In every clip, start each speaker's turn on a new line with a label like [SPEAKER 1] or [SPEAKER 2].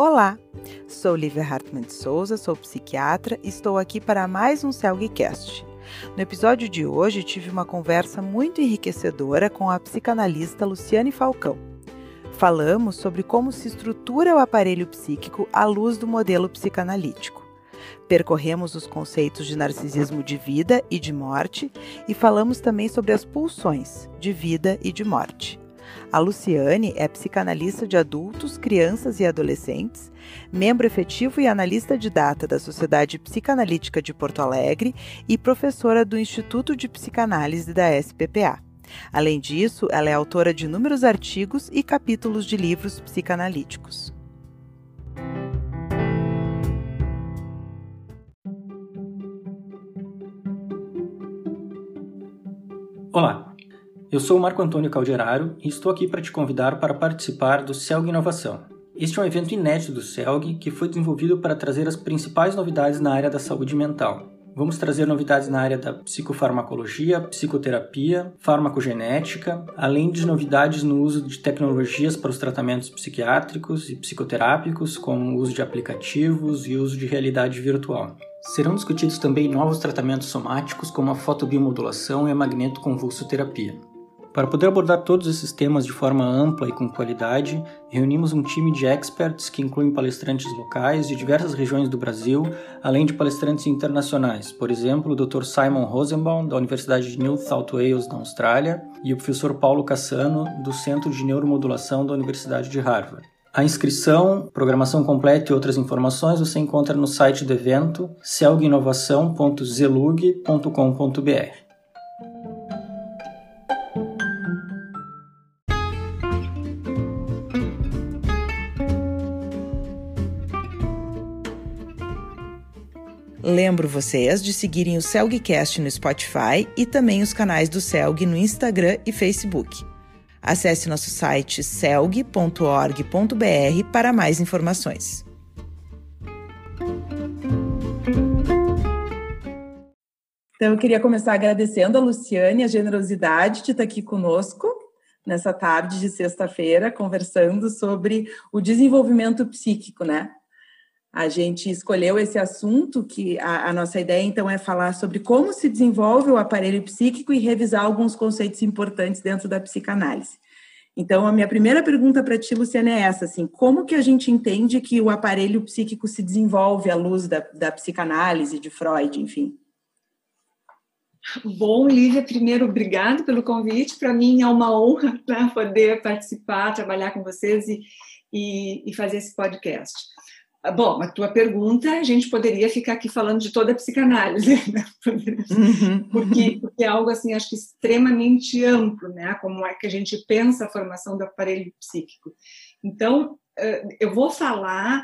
[SPEAKER 1] Olá, sou Lívia Hartmann de Souza, sou psiquiatra e estou aqui para mais um CELGcast. No episódio de hoje tive uma conversa muito enriquecedora com a psicanalista Luciane Falcão. Falamos sobre como se estrutura o aparelho psíquico à luz do modelo psicanalítico. Percorremos os conceitos de narcisismo de vida e de morte e falamos também sobre as pulsões de vida e de morte. A Luciane é psicanalista de adultos, crianças e adolescentes, membro efetivo e analista de data da Sociedade Psicanalítica de Porto Alegre e professora do Instituto de Psicanálise da SPPA. Além disso, ela é autora de inúmeros artigos e capítulos de livros psicanalíticos.
[SPEAKER 2] Olá, eu sou o Marco Antônio Calderaro e estou aqui para te convidar para participar do CELG Inovação. Este é um evento inédito do CELG que foi desenvolvido para trazer as principais novidades na área da saúde mental. Vamos trazer novidades na área da psicofarmacologia, psicoterapia, farmacogenética, além de novidades no uso de tecnologias para os tratamentos psiquiátricos e psicoterápicos, como o uso de aplicativos e uso de realidade virtual. Serão discutidos também novos tratamentos somáticos como a fotobiomodulação e a magnetoconvulsoterapia. Para poder abordar todos esses temas de forma ampla e com qualidade, reunimos um time de experts que incluem palestrantes locais de diversas regiões do Brasil, além de palestrantes internacionais, por exemplo, o Dr. Simon Rosenbaum, da Universidade de New South Wales, na Austrália, e o professor Paulo Cassano, do Centro de Neuromodulação da Universidade de Harvard. A inscrição, programação completa e outras informações você encontra no site do evento celginovação.zelug.com.br.
[SPEAKER 1] Lembro vocês de seguirem o Celgcast no Spotify e também os canais do Celg no Instagram e Facebook. Acesse nosso site celg.org.br para mais informações. Então, eu queria começar agradecendo a Luciane a generosidade de estar aqui conosco nessa tarde de sexta-feira, conversando sobre o desenvolvimento psíquico, né? A gente escolheu esse assunto, que a, a, nossa ideia então é falar sobre como se desenvolve o aparelho psíquico e revisar alguns conceitos importantes dentro da psicanálise. Então, a minha primeira pergunta para ti, Luciana, é essa, assim, como que a gente entende que o aparelho psíquico se desenvolve à luz da, da psicanálise, de Freud, enfim?
[SPEAKER 3] Bom, Lívia, primeiro, obrigado pelo convite. Para mim é uma honra né, poder participar, trabalhar com vocês e, e, e fazer esse podcast. Ah, bom, a tua pergunta, a gente poderia ficar aqui falando de toda a psicanálise, né? Uhum. porque, porque é algo assim, acho que extremamente amplo, né? Como é que a gente pensa a formação do aparelho psíquico. Então, eu vou falar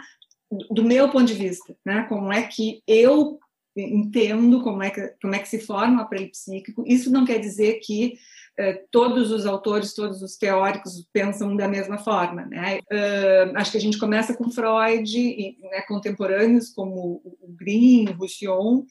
[SPEAKER 3] do meu ponto de vista, né? Como é que eu entendo como é que como é que se forma o aparelho psíquico. Isso não quer dizer que eh, todos os autores, todos os teóricos pensam da mesma forma. Né? Uh, acho que a gente começa com Freud e né, contemporâneos como o Green, o Roussillon, uh,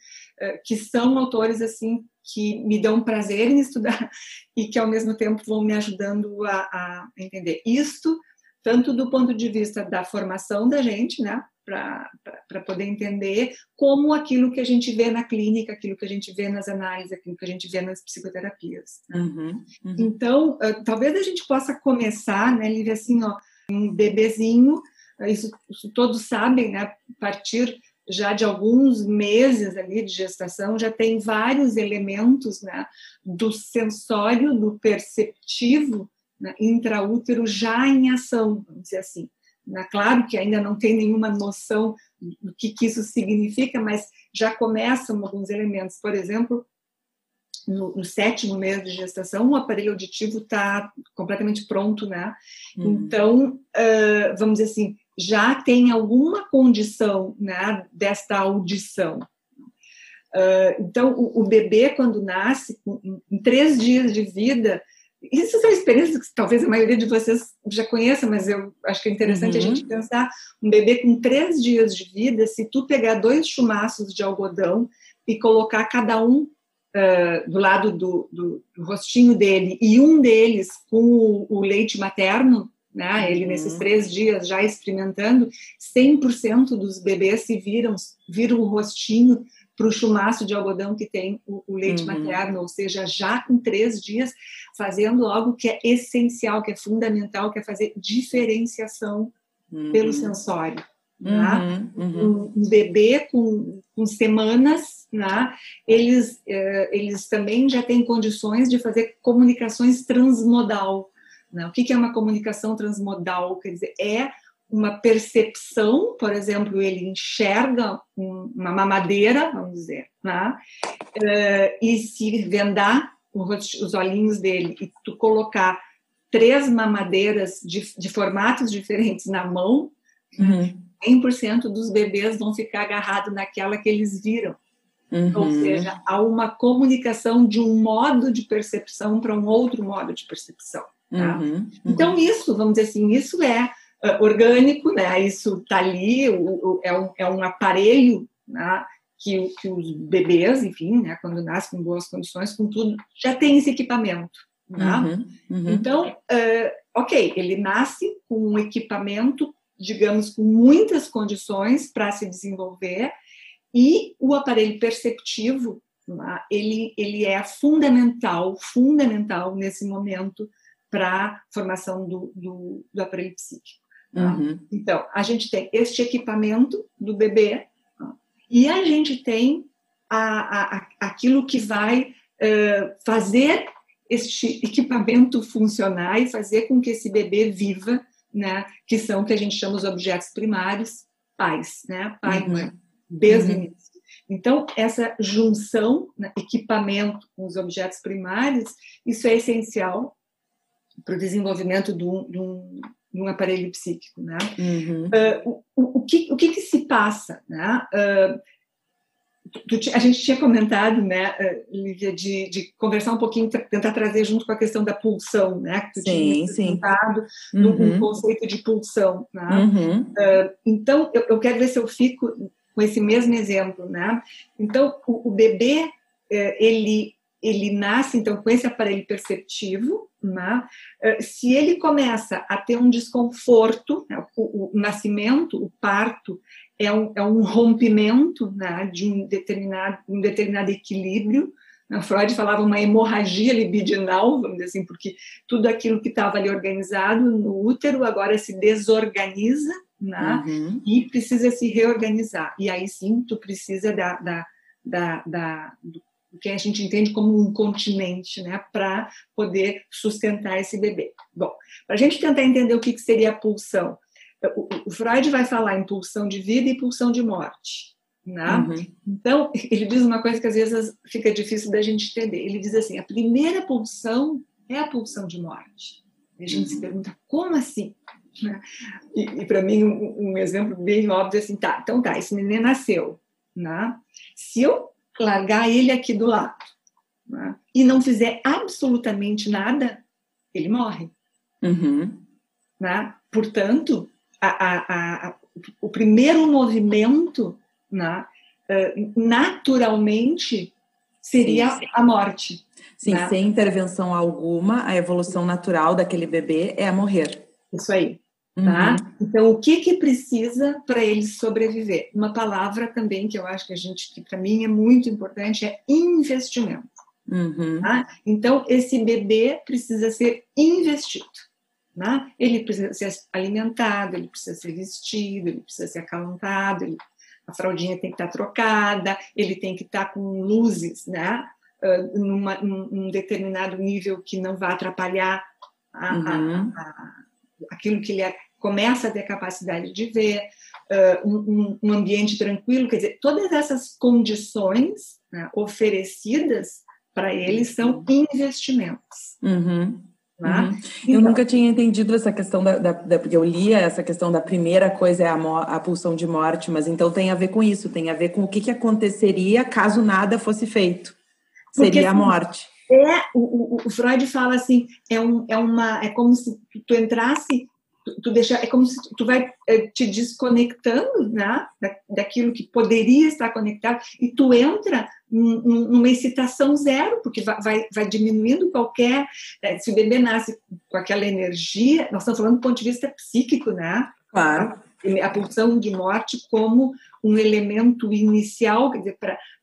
[SPEAKER 3] que são autores assim que me dão prazer em estudar e que ao mesmo tempo vão me ajudando a, a entender isto tanto do ponto de vista da formação da gente, né, para poder entender como aquilo que a gente vê na clínica, aquilo que a gente vê nas análises, aquilo que a gente vê nas psicoterapias. Né? Uhum, uhum. Então, uh, talvez a gente possa começar, né, Lívia, assim, ó, um bebezinho, uh, isso, isso, todos sabem, né, a partir já de alguns meses ali de gestação, já tem vários elementos, né, do sensório, do perceptivo, né, intraútero já em ação, vamos dizer assim. Claro que ainda não tem nenhuma noção do que, que isso significa, mas já começam alguns elementos. Por exemplo, no, no, sétimo mês de gestação, o aparelho auditivo está completamente pronto, né? Uhum. Então, uh, vamos dizer assim, já tem alguma condição né, desta audição. Uh, então, o, o, bebê, quando nasce, em, em três dias de vida, isso são experiências que talvez a maioria de vocês já conheça, mas eu acho que é interessante uhum. a gente pensar um bebê com três dias de vida, se tu pegar dois chumaços de algodão e colocar cada um uh, do lado do, do, do, rostinho dele e um deles com o, o leite materno, né? Ele, nesses três dias, já experimentando, 100% dos bebês se viram, viram o rostinho para o chumaço de algodão que tem o, o leite uhum. materno, ou seja, já com três dias, fazendo algo que é essencial, que é fundamental, que é fazer diferenciação uhum. pelo sensório. Né? Uhum, uhum. Um, um, bebê com, com semanas, né? eles, eh, eles também já têm condições de fazer comunicações transmodal. Né? O que, que é uma comunicação transmodal? Quer dizer, é uma percepção, por exemplo, ele enxerga uma mamadeira, vamos dizer, né? Uh, e se vendar os olhinhos dele e tu colocar três mamadeiras de, de formatos diferentes na mão, uhum. 100% dos bebês vão ficar agarrados naquela que eles viram. Uhum. Ou seja, há uma comunicação de um modo de percepção para um outro modo de percepção. Tá? Uhum. Uhum. Então, isso, vamos dizer assim, isso é orgânico, né? Isso está ali, o, o, é, um, é um aparelho né? que, que os bebês, enfim, né? quando nascem com boas condições, com tudo, já tem esse equipamento. Né? Uhum, uhum. Então, uh, ok, ele nasce com um equipamento, digamos, com muitas condições para se desenvolver, e o aparelho perceptivo, né? ele, ele é fundamental, fundamental nesse momento para a formação do, do, do aparelho psíquico. Tá? Uhum. Então, a gente tem este equipamento do bebê e a gente tem a, a, aquilo que vai uh, fazer este equipamento funcionar e fazer com que esse bebê viva, né? Que são o que a gente chama os objetos primários, pais, né? Pai e uhum. mãe, desde uhum. início. Então, essa junção, né, equipamento com os objetos primários, isso é essencial para o desenvolvimento de um, de um, de um aparelho psíquico, né? Uhum. Uh, o, o, que, o que, que se passa, né? Uh, a gente tinha comentado, né, Lívia, de, de, conversar um pouquinho, tentar trazer junto com a questão da pulsão, né, que tu sim, tinha comentado uhum. no conceito de pulsão, né? Uhum. Uh, então, eu, eu, quero ver se eu fico com esse mesmo exemplo, né? Então, o, o bebê, ele ele nasce então com esse aparelho perceptivo, né? Eh, se ele começa a ter um desconforto, né? o, o, nascimento, o parto é um, é um rompimento né? de um determinado, um determinado equilíbrio. A Freud falava uma hemorragia libidinal, vamos dizer assim, porque tudo aquilo que estava ali organizado no útero agora se desorganiza né? Uhum. e precisa se reorganizar. E aí sim, tu precisa da, da, da, da do o que a gente entende como um continente, né, para poder sustentar esse bebê. Bom, para a gente tentar entender o que, que seria a pulsão, o, o, Freud vai falar em pulsão de vida e pulsão de morte. Né? Uhum. Então, ele diz uma coisa que às vezes fica difícil da gente entender. Ele diz assim: a primeira pulsão é a pulsão de morte. E a gente uhum. se pergunta, como assim? Né? E, e para mim, um, um, exemplo bem óbvio é assim: tá, então tá, esse neném nasceu. Né? Se eu largar ele aqui do lado né? e não fizer absolutamente nada, ele morre. Uhum. Né? Portanto, a, a, a, o primeiro movimento né, eh, naturalmente seria sim, sim. a morte.
[SPEAKER 1] Sim, né? sem intervenção alguma, a evolução natural daquele bebê é a morrer.
[SPEAKER 3] Isso aí. Tá? Uhum. Então, o que que precisa para ele sobreviver? Uma palavra também que eu acho que a gente, que para mim é muito importante, é investimento. Uhum. Tá? Então, esse bebê precisa ser investido. Né? Ele precisa ser alimentado, ele precisa ser vestido, ele precisa ser acalentado, ele, a fraldinha tem que estar tá trocada, ele tem que estar tá com luzes, né? Uh, numa, num, num, determinado nível que não vá atrapalhar a, uhum. a, a aquilo que ele é, começa a ter capacidade de ver, uh, um, um, ambiente tranquilo, quer dizer, todas essas condições né, oferecidas para ele são investimentos.
[SPEAKER 1] Uhum. Né? Uhum. Eu então, nunca tinha entendido essa questão da, da, da, porque eu lia essa questão da primeira coisa é a, a, pulsão de morte, mas então tem a ver com isso, tem a ver com o que, que aconteceria caso nada fosse feito. Seria a morte.
[SPEAKER 3] É, o, o, Freud fala assim, é, um, é uma, é como se tu entrasse, tu, tu deixa, é como se tu vai é, te desconectando, né, da, daquilo que poderia estar conectado, e tu entra numa excitação zero, porque vai, vai, vai diminuindo qualquer. É, se o bebê nasce com aquela energia, nós estamos falando do ponto de vista psíquico, né?
[SPEAKER 1] Claro.
[SPEAKER 3] A, a pulsão de morte como um elemento inicial, quer dizer,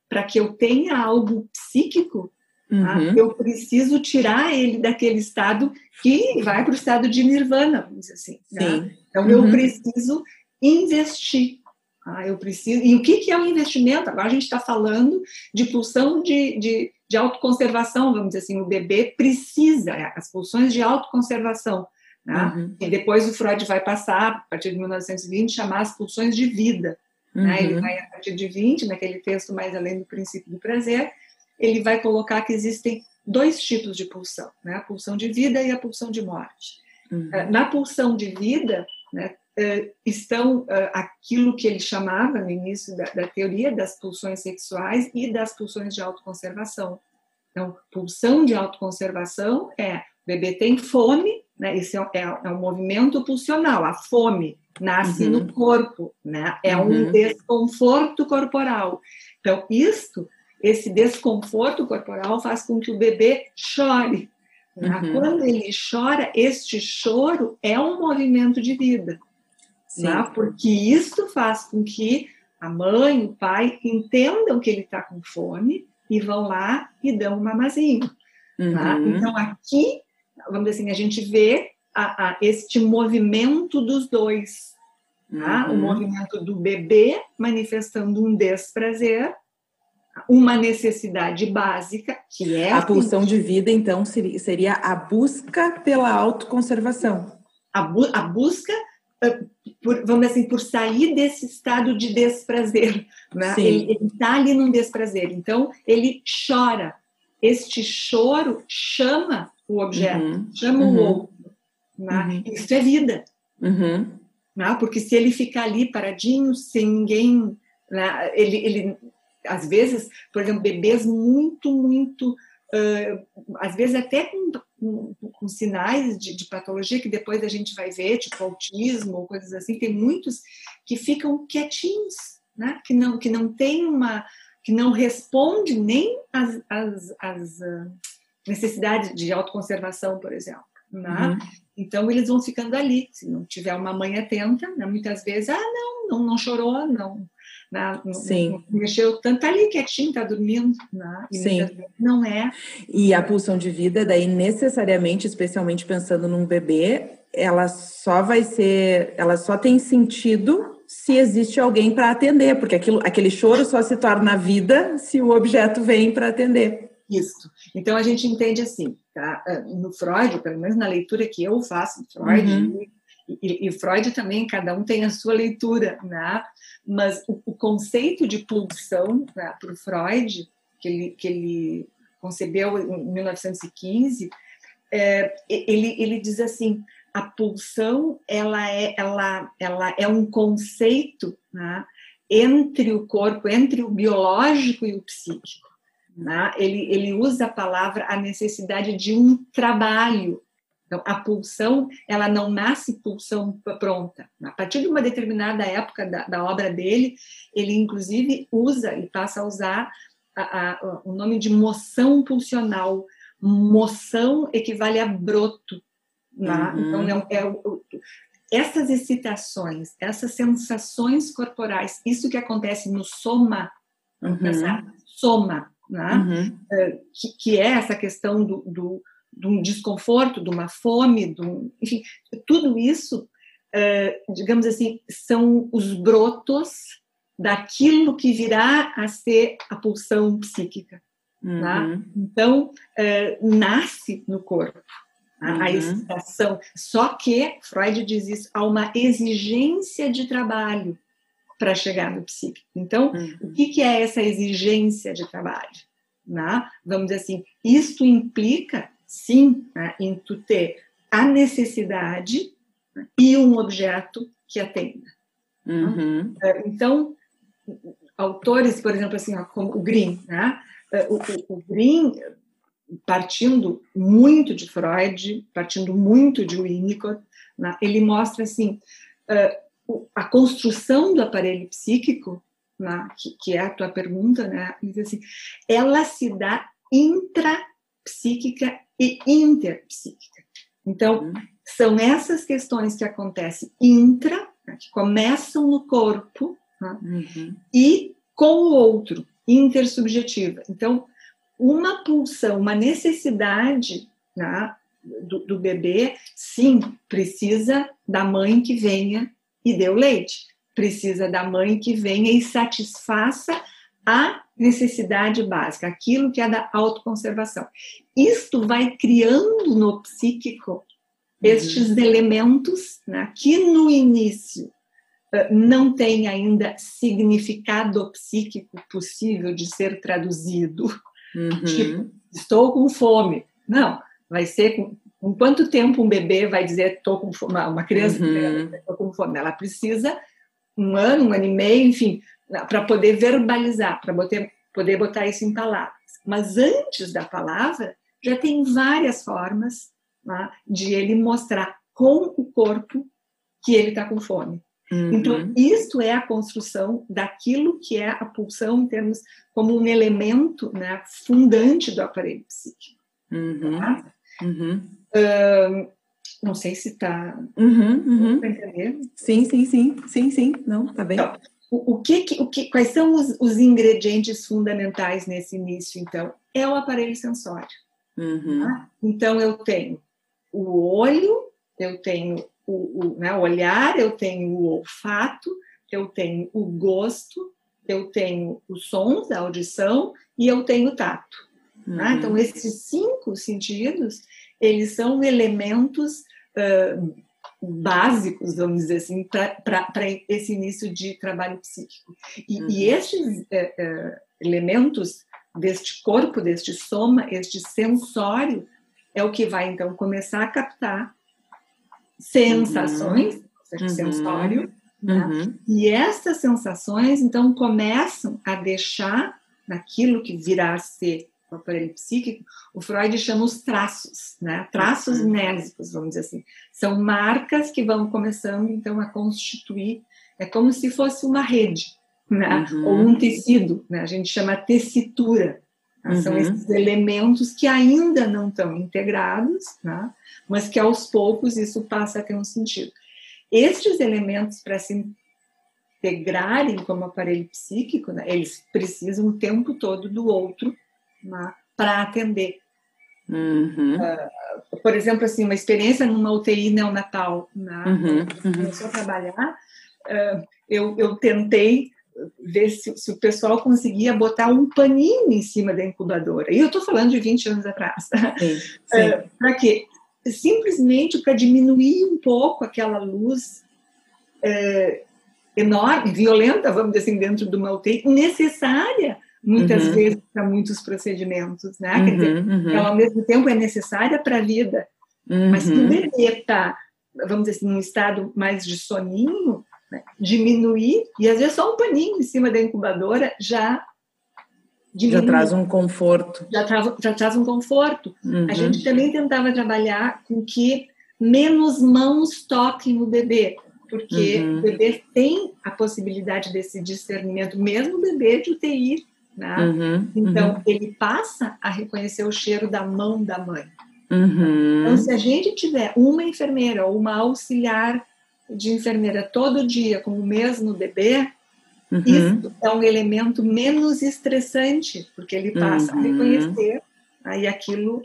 [SPEAKER 3] para que eu tenha algo psíquico, tá? uhum. eu preciso tirar ele daquele estado que vai para o estado de nirvana, vamos dizer assim. Né? Então, uhum. eu preciso investir ah, eu preciso. E o que, que é o investimento? Agora a gente está falando de pulsão de, de, de autoconservação, vamos dizer assim, o bebê precisa, é, as pulsões de autoconservação. Né? Uhum. E depois o Freud vai passar, a partir de 1920, chamar as pulsões de vida. Né? Ele uhum. vai, a partir de 20, naquele texto mais além do princípio do prazer, ele vai colocar que existem dois tipos de pulsão, né? a pulsão de vida e a pulsão de morte. Uhum. Eh, na pulsão de vida, né, uh, estão uh, aquilo que ele chamava no início da, da, teoria das pulsões sexuais e das pulsões de autoconservação. Então, pulsão de autoconservação é o bebê tem fome, né? Esse é, é, é um movimento pulsional, a fome nasce uhum. no corpo, né? É uhum. um desconforto corporal. Então, isto, esse desconforto corporal faz com que o bebê chore. Né? Uhum. Quando ele chora, este choro é um movimento de vida né? porque isso faz com que a mãe, o pai entendam que ele está com fome e vão lá e dão um mamazinho. Tá? Uhum. Então, aqui, vamos dizer assim, a gente vê a, a, este movimento dos dois. Tá? Uhum. O movimento do bebê manifestando um desprazer, uma necessidade básica, que é.
[SPEAKER 1] A pulsão de vida, então, seria, a busca pela autoconservação.
[SPEAKER 3] A, bu a busca por, vamos dizer assim, por sair desse estado de desprazer. Né? Ele está ali num desprazer. Então, ele chora. Este choro chama o objeto, uhum. chama uhum. o outro. Né? Uhum. Isso é vida.
[SPEAKER 1] Uhum.
[SPEAKER 3] Né? Porque se ele ficar ali paradinho, sem ninguém. Né? Ele, ele, às vezes, por exemplo, bebês muito, muito. Uh, às vezes até com com, com sinais de, de, patologia que depois a gente vai ver, tipo autismo ou coisas assim, tem muitos que ficam quietinhos, né? que não que não tem uma que não responde nem às, às, às uh, necessidades de autoconservação, por exemplo. Né? Uhum. Então eles vão ficando ali. Se não tiver uma mãe atenta, né? muitas vezes, ah, não, não, não chorou, não, né?
[SPEAKER 1] Sim.
[SPEAKER 3] Mexeu tanto, tá ali quietinho, tá dormindo, né?
[SPEAKER 1] Sim.
[SPEAKER 3] não é.
[SPEAKER 1] E a pulsão de vida, daí necessariamente, especialmente pensando num bebê, ela só vai ser, ela só tem sentido se existe alguém para atender, porque aquilo, aquele choro só se torna vida se o objeto vem para atender.
[SPEAKER 3] Isso. Então a gente entende assim, tá? Ah, no Freud, pelo menos na leitura que eu faço de Freud, uhum. E, e, Freud também, cada um tem a sua leitura, né? Mas o, o conceito de pulsão né, para o Freud, que ele, que ele concebeu em 1915, é, ele, ele diz assim, a pulsão ela é, ela, ela é um conceito né, entre o corpo, entre o biológico e o psíquico. Né? Ele, ele usa a palavra a necessidade de um trabalho então, a pulsão, ela não nasce pulsão pronta. A partir de uma determinada época da, da obra dele, ele inclusive usa e passa a usar a, a, o nome de moção pulsional. Moção equivale a broto. Né? Uhum. Então, é, é, essas excitações, essas sensações corporais, isso que acontece no soma, uhum. soma, né? Uhum. É, que, que, é essa questão do, do de um desconforto, de uma fome, de um, enfim, tudo isso, digamos assim, são os brotos daquilo que virá a ser a pulsão psíquica. Tá? Uhum. Tá? Então, nasce no corpo uhum. a excitação. Só que, Freud diz isso, há uma exigência de trabalho para chegar no psíquico. Então, uhum. o que, que é essa exigência de trabalho? Né? Vamos dizer assim, isto implica sim né, em tu ter a necessidade né, e um objeto que atenda.
[SPEAKER 1] Uhum.
[SPEAKER 3] É, então, autores, por exemplo, assim, como o Green, né? É, o, o, o Green, partindo muito de Freud, partindo muito de Winnicott, né? ele mostra assim é, a construção do aparelho psíquico né, que, que, é a tua pergunta, né, assim, ela se dá intrapsíquica e interpsíquica. Então, uhum. são essas questões que acontecem intra, né, que começam no corpo, né, uhum. e com o outro, intersubjetiva. Então, uma pulsão, uma necessidade né, do, do bebê, sim, precisa da mãe que venha e dê o leite. Precisa da mãe que venha e satisfaça a necessidade básica, aquilo que é da autoconservação. Isto vai criando no psíquico estes uhum. elementos né, que no início não tem ainda significado psíquico possível de ser traduzido. Uhum. Tipo, estou com fome. Não, vai ser com, com quanto tempo um bebê vai dizer estou com fome? Uma criança uhum. estou com fome. Ela precisa um ano, um ano e meio, enfim, para poder verbalizar, para poder, poder botar isso em palavras. Mas antes da palavra, já tem várias formas né, de ele mostrar com o corpo que ele está com fome. Uhum. Então, isto é a construção daquilo que é a pulsão em termos como um elemento né, fundante do aparelho psíquico. Uhum. Tá? Uhum. Uh, não sei se está
[SPEAKER 1] uhum, uhum. entender. Sim, sim, sim, sim, sim. Não, tá bem. Então,
[SPEAKER 3] o, o, que, o que, quais são os, os, ingredientes fundamentais nesse início? Então, é o aparelho sensório. Uhum. Tá? Então, eu tenho o olho, eu tenho o, o né, olhar, eu tenho o olfato, eu tenho o gosto, eu tenho os sons, a audição e eu tenho o tato. Né? Uhum. Né? Então, esses cinco sentidos, eles são elementos uh, básicos, vamos dizer assim, para esse início de trabalho psíquico. E, uhum. e estes uh, uh, elementos deste corpo, deste soma, este sensório, é o que vai, então, começar a captar sensações, uhum. sensório, né? Uhum. e essas sensações, então, começam a deixar naquilo que virá a ser o aparelho psíquico, o Freud chama os traços, né? traços uhum. mnésicos, vamos dizer assim. São marcas que vão começando, então, a constituir, é como se fosse uma rede, né? Uhum. ou um tecido, né? a gente chama tessitura. Né? São uhum. esses elementos que ainda não estão integrados, né? mas que aos poucos isso passa a ter um sentido. Estes elementos, para se integrarem como aparelho psíquico, né, eles precisam o tempo todo do outro né, para atender. Uhum. Uh, por exemplo, assim, uma experiência numa UTI neonatal, né, uhum. começou a trabalhar, uh, eu, eu tentei ver se, se, o pessoal conseguia botar um paninho em cima da incubadora. E eu estou falando de 20 anos atrás. Uh, para quê? simplesmente para diminuir um pouco aquela luz enorme, violenta, vamos dizer assim, dentro de uma UTI, necessária muitas uhum. vezes para muitos procedimentos, né? Uhum, Quer dizer, uhum. ela ao mesmo tempo é necessária para a vida, mas se o uhum. bebê está, vamos dizer assim, num estado mais de soninho, né? diminuir, e às vezes só um paninho em cima da incubadora já
[SPEAKER 1] já traz um conforto.
[SPEAKER 3] Já, tra já traz um conforto. Uhum. A gente também tentava trabalhar com que menos mãos toquem no bebê, porque uhum. o bebê tem a possibilidade desse discernimento, mesmo o bebê de UTI. Né? Uhum. Então, uhum. ele passa a reconhecer o cheiro da mão da mãe. Uhum. Então, se a gente tiver uma enfermeira ou uma auxiliar de enfermeira todo dia com o mesmo bebê, Uhum. Isso é um elemento menos estressante, porque ele passa uhum. a reconhecer, aí aquilo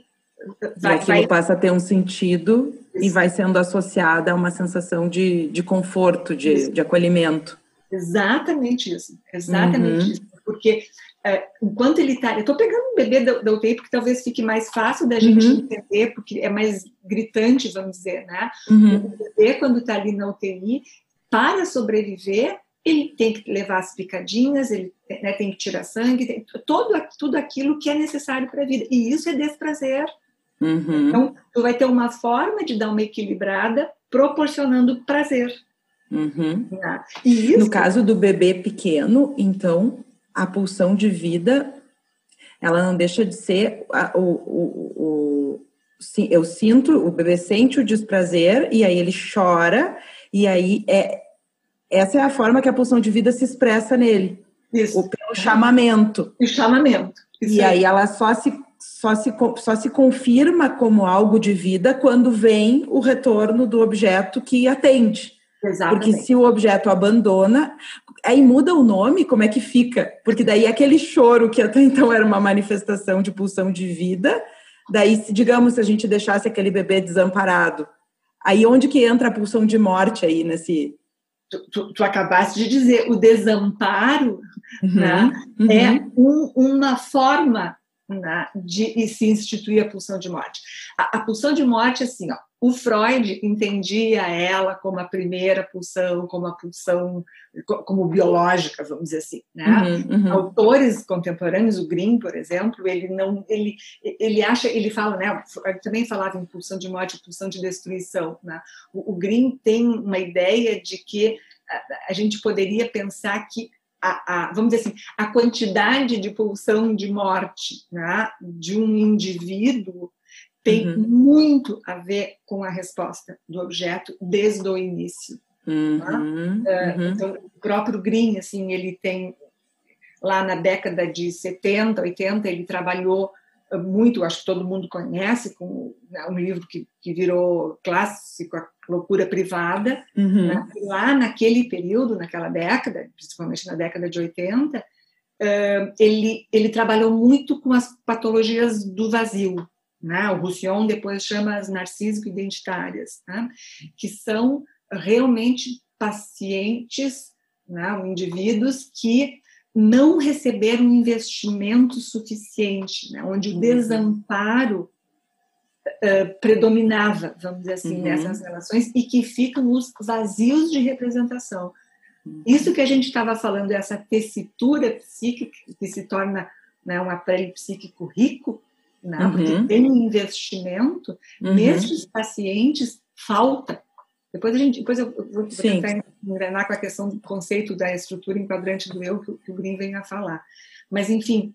[SPEAKER 1] vai, e aquilo vai... passa a ter um sentido Isso. e vai sendo associada a uma sensação de, de conforto, de, de acolhimento.
[SPEAKER 3] Exatamente isso, exatamente uhum. isso. Porque é, enquanto ele está. Eu estou pegando um bebê da, da, UTI porque talvez fique mais fácil da gente uhum. entender, porque é mais gritante, vamos dizer, né? Uhum. O bebê, quando está ali na UTI, para sobreviver, ele tem que levar as picadinhas, ele né, tem que tirar sangue, tem, todo, tudo aquilo que é necessário para a vida. E isso é desprazer. Uhum. Então, tu vai ter uma forma de dar uma equilibrada proporcionando prazer.
[SPEAKER 1] Uhum. Né? Isso... No caso do bebê pequeno, então, a pulsão de vida, ela não deixa de ser o, o, o, eu sinto, o bebê sente o desprazer e aí ele chora e aí é essa é a forma que a pulsão de vida se expressa nele. Isso. O, pelo chamamento.
[SPEAKER 3] O chamamento.
[SPEAKER 1] Isso e aí. aí ela só se, só, se, só se confirma como algo de vida quando vem o retorno do objeto que atende. Exatamente. Porque se o objeto abandona, aí muda o nome, como é que fica? Porque daí aquele choro que até então era uma manifestação de pulsão de vida, daí, digamos, se a gente deixasse aquele bebê desamparado, aí onde que entra a pulsão de morte aí nesse...
[SPEAKER 3] Tu, tu, tu acabaste de dizer, o desamparo uhum, né, uhum. é um, uma forma né, de se instituir a pulsão de morte. A, a, pulsão de morte, assim, ó, o Freud entendia ela como a primeira pulsão, como a pulsão como biológica, vamos dizer assim, né? Uhum, uhum. Autores contemporâneos, o Green, por exemplo, ele não, ele, ele acha, ele fala, né? Ele também falava em pulsão de morte, pulsão de destruição, né? O, o Green tem uma ideia de que a, a gente poderia pensar que a, a, vamos dizer assim, a quantidade de pulsão de morte né, de um indivíduo tem uhum. muito a ver com a resposta do objeto desde o início. Uhum. Tá? Uhum. Então, o próprio Green, assim, ele tem lá na década de 70, 80, ele trabalhou muito, acho que todo mundo conhece, com né, um livro que, que virou clássico, A Loucura Privada. Uhum. Né? Lá naquele período, naquela década, principalmente na década de 80, uh, ele, ele trabalhou muito com as patologias do vazio. Né? O Roussillon depois chama as narcísico-identitárias, né? que são realmente pacientes, né? indivíduos que não receberam investimento suficiente, né? onde o uhum. desamparo uh, predominava, vamos dizer assim, uhum. nessas relações, e que ficam os vazios de representação. Uhum. Isso que a gente estava falando, essa tessitura psíquica que se torna né, um aparelho psíquico rico, né, uhum. porque tem um investimento, uhum. nesses pacientes falta depois a gente, depois eu vou, tentar engrenar com a questão do conceito da estrutura enquadrante do eu que, que o Green vem a falar. Mas, enfim,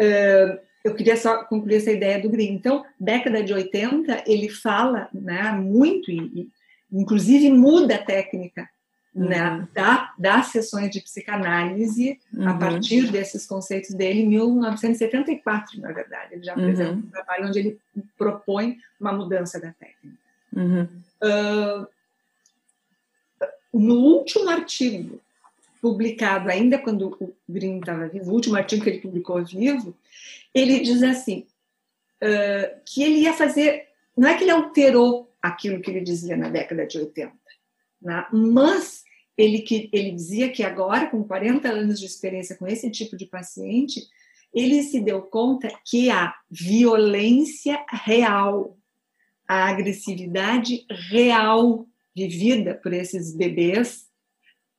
[SPEAKER 3] uh, eu queria só concluir essa ideia do Green. Então, década de 80, ele fala né, muito, e, e inclusive muda a técnica né, uhum. da, das sessões de psicanálise uhum. a partir desses conceitos dele, em 1974, na verdade. Ele já apresenta uhum. um trabalho onde ele propõe uma mudança da técnica. Uh, no último artigo publicado, ainda quando o Green estava vivo, o último artigo que ele publicou vivo, ele diz assim, uh, que ele ia fazer, não é que ele alterou aquilo que ele dizia na década de 80, né? mas ele, que, ele dizia que agora, com 40 anos de experiência com esse tipo de paciente, ele se deu conta que a violência real, a agressividade real vivida por esses bebês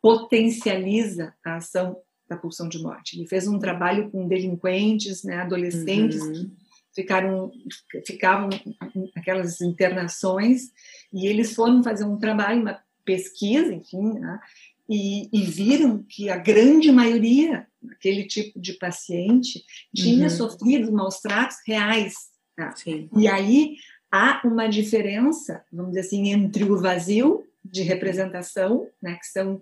[SPEAKER 3] potencializa a ação da pulsão de morte. Ele fez um trabalho com delinquentes, né, adolescentes uhum. que ficaram ficavam aquelas internações e eles foram fazer um trabalho, uma pesquisa, enfim, né, e, e, viram que a grande maioria daquele tipo de paciente tinha uhum. sofrido maus tratos reais. Tá? E aí há uma diferença, vamos dizer assim, entre o vazio de representação, né, que são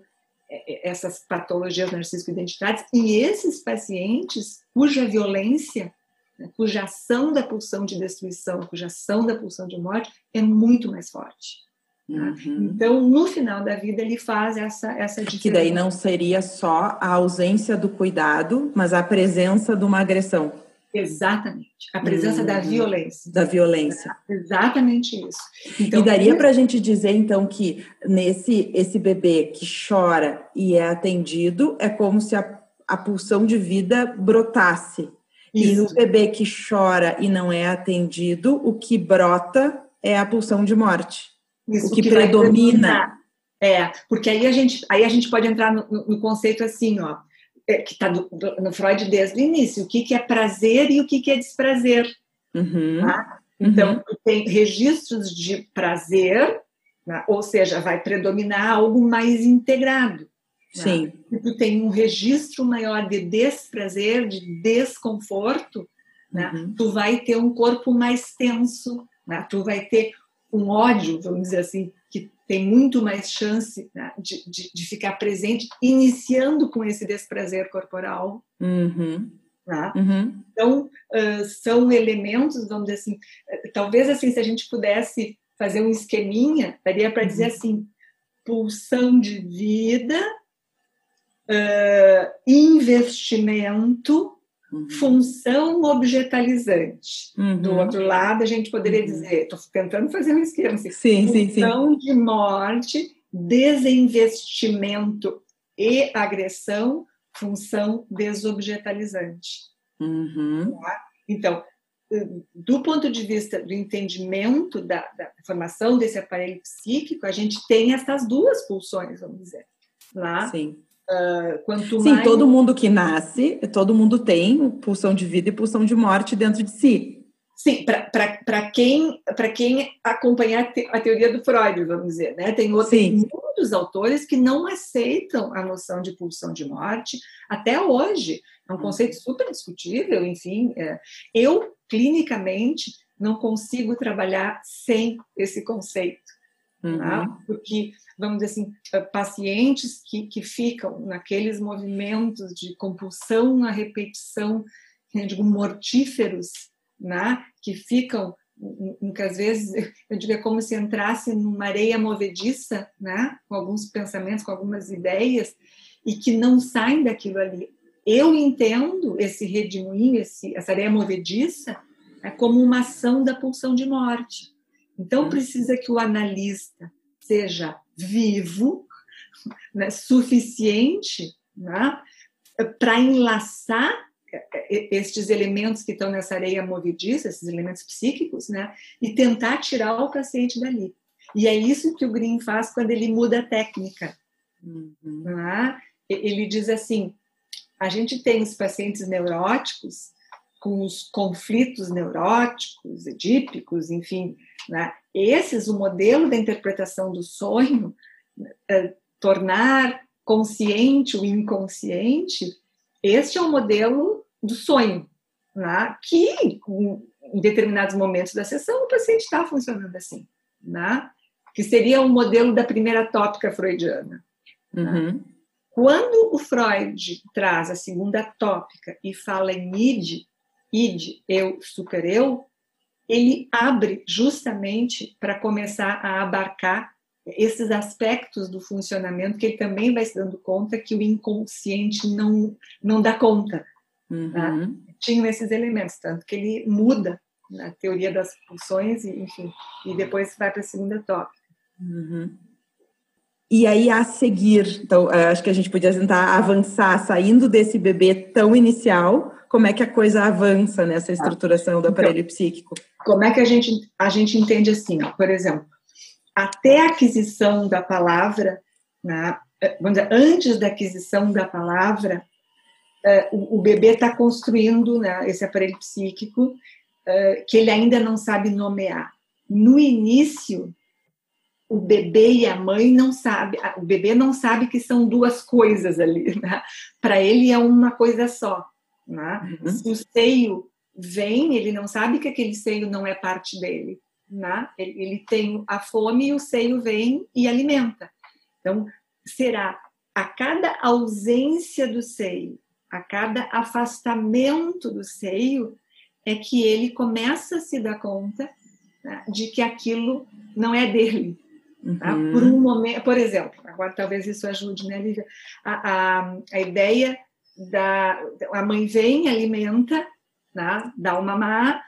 [SPEAKER 3] é, é, essas patologias narcísico-identitárias, e esses pacientes cuja violência, né, cuja ação da pulsão de destruição, cuja ação da pulsão de morte é muito mais forte. Né? Uhum. Então, no final da vida, ele faz essa, essa diferença.
[SPEAKER 1] Que daí não seria só a ausência do cuidado, mas a presença de uma agressão.
[SPEAKER 3] Exatamente. A presença da uhum. violência.
[SPEAKER 1] Da violência.
[SPEAKER 3] É exatamente isso.
[SPEAKER 1] Então, e daria para a gente dizer, então, que nesse esse bebê que chora e é atendido, é como se a, a pulsão de vida brotasse. Isso. E no bebê que chora e não é atendido, o que brota é a pulsão de morte. Isso, o que, que predomina.
[SPEAKER 3] É, porque aí a gente, aí a gente pode entrar no, no conceito assim, ó é, que está no Freud desde o início, o que, que é prazer e o que, que é desprazer. Uhum. Tá? Então, uhum. tem registros de prazer, né? ou seja, vai predominar algo mais integrado.
[SPEAKER 1] Né? Sim.
[SPEAKER 3] Né? Tu tem um registro maior de desprazer, de desconforto, né? Uhum. tu vai ter um corpo mais tenso, né? tu vai ter um ódio, vamos dizer assim, que tem muito mais chance né, de, de, de, ficar presente, iniciando com esse desprazer corporal.
[SPEAKER 1] Uhum.
[SPEAKER 3] Né? Uhum. Então, uh, são elementos, vamos dizer assim, talvez assim, se a gente pudesse fazer um esqueminha, daria para dizer uhum. assim, pulsão de vida, uh, investimento, uhum. função objetalizante. Uhum. Do outro lado, a gente poderia uhum. dizer, estou tentando fazer um esquema, assim,
[SPEAKER 1] sim, função
[SPEAKER 3] sim, sim. de morte, desinvestimento e agressão, função desobjetalizante.
[SPEAKER 1] Uhum.
[SPEAKER 3] Tá? Então, do ponto de vista do entendimento da, da, formação desse aparelho psíquico, a gente tem essas duas pulsões, vamos dizer. Lá?
[SPEAKER 1] Sim.
[SPEAKER 3] Uh, quanto
[SPEAKER 1] Sim,
[SPEAKER 3] mais...
[SPEAKER 1] todo mundo que nasce, todo mundo tem pulsão de vida e pulsão de morte dentro de si.
[SPEAKER 3] Sim, para quem, quem acompanhar a teoria do Freud, vamos dizer, né? Tem outros, muitos autores que não aceitam a noção de pulsão de morte até hoje. É um uhum. conceito super discutível, enfim. É. Eu, clinicamente, não consigo trabalhar sem esse conceito. Tá? Uhum. Tá? Porque, vamos dizer assim, eh, pacientes que, que ficam naqueles movimentos de compulsão à repetição, eu digo, mortíferos, né? que ficam muitas vezes eu diria como se entrasse numa areia movediça, né, com alguns pensamentos, com algumas ideias e que não saem daquilo ali. Eu entendo esse redemoinho, esse, essa areia movediça, é como uma ação da pulsão de morte. Então, precisa que o analista seja vivo, né, suficiente né, para enlaçar estes elementos que estão nessa areia movediça, esses elementos psíquicos, né, e tentar tirar o paciente dali. E é isso que o Green faz quando ele muda a técnica. Uhum. Né? Ele diz assim: a gente tem os pacientes neuróticos com os conflitos neuróticos, edípicos, enfim, né? esses, o modelo da interpretação do sonho, é, tornar consciente o inconsciente, este é o modelo do sonho, né? que em determinados momentos da sessão o paciente está funcionando assim, né? que seria o modelo da primeira tópica freudiana.
[SPEAKER 1] Né? Uhum.
[SPEAKER 3] Quando o Freud traz a segunda tópica e fala em id, id, eu, super eu, ele abre justamente para começar a abarcar esses aspectos do funcionamento que ele também vai se dando conta que o inconsciente não, não dá conta. Tá?
[SPEAKER 1] Uhum. Tá?
[SPEAKER 3] Tinham esses elementos, tanto que ele muda na teoria das funções, e, enfim, e depois vai para a segunda tópica.
[SPEAKER 1] Uhum. E aí, a seguir, então, eh, acho que a gente podia tentar avançar, saindo desse bebê tão inicial, como é que a coisa avança nessa estruturação do aparelho então, psíquico?
[SPEAKER 3] Como é que a gente, a gente entende assim, ó, por exemplo, até a aquisição da palavra, né, vamos dizer, antes da aquisição da palavra, uh, o, o, bebê está construindo né, esse aparelho psíquico uh, que ele ainda não sabe nomear. No início, o bebê e a mãe não sabem, o bebê não sabe que são duas coisas ali, né? Para ele é uma coisa só, né? Uhum. Se o seio vem, ele não sabe que aquele seio não é parte dele, né? Ele, ele tem a fome e o seio vem e alimenta. Então, será a cada ausência do seio, a cada afastamento do seio, é que ele começa a se dar conta né, de que aquilo não é dele, Tá? Uhum. Por um momento, por exemplo, agora talvez isso ajude, né, Lívia? A, a, a ideia da a mãe vem, alimenta, né, dá uma má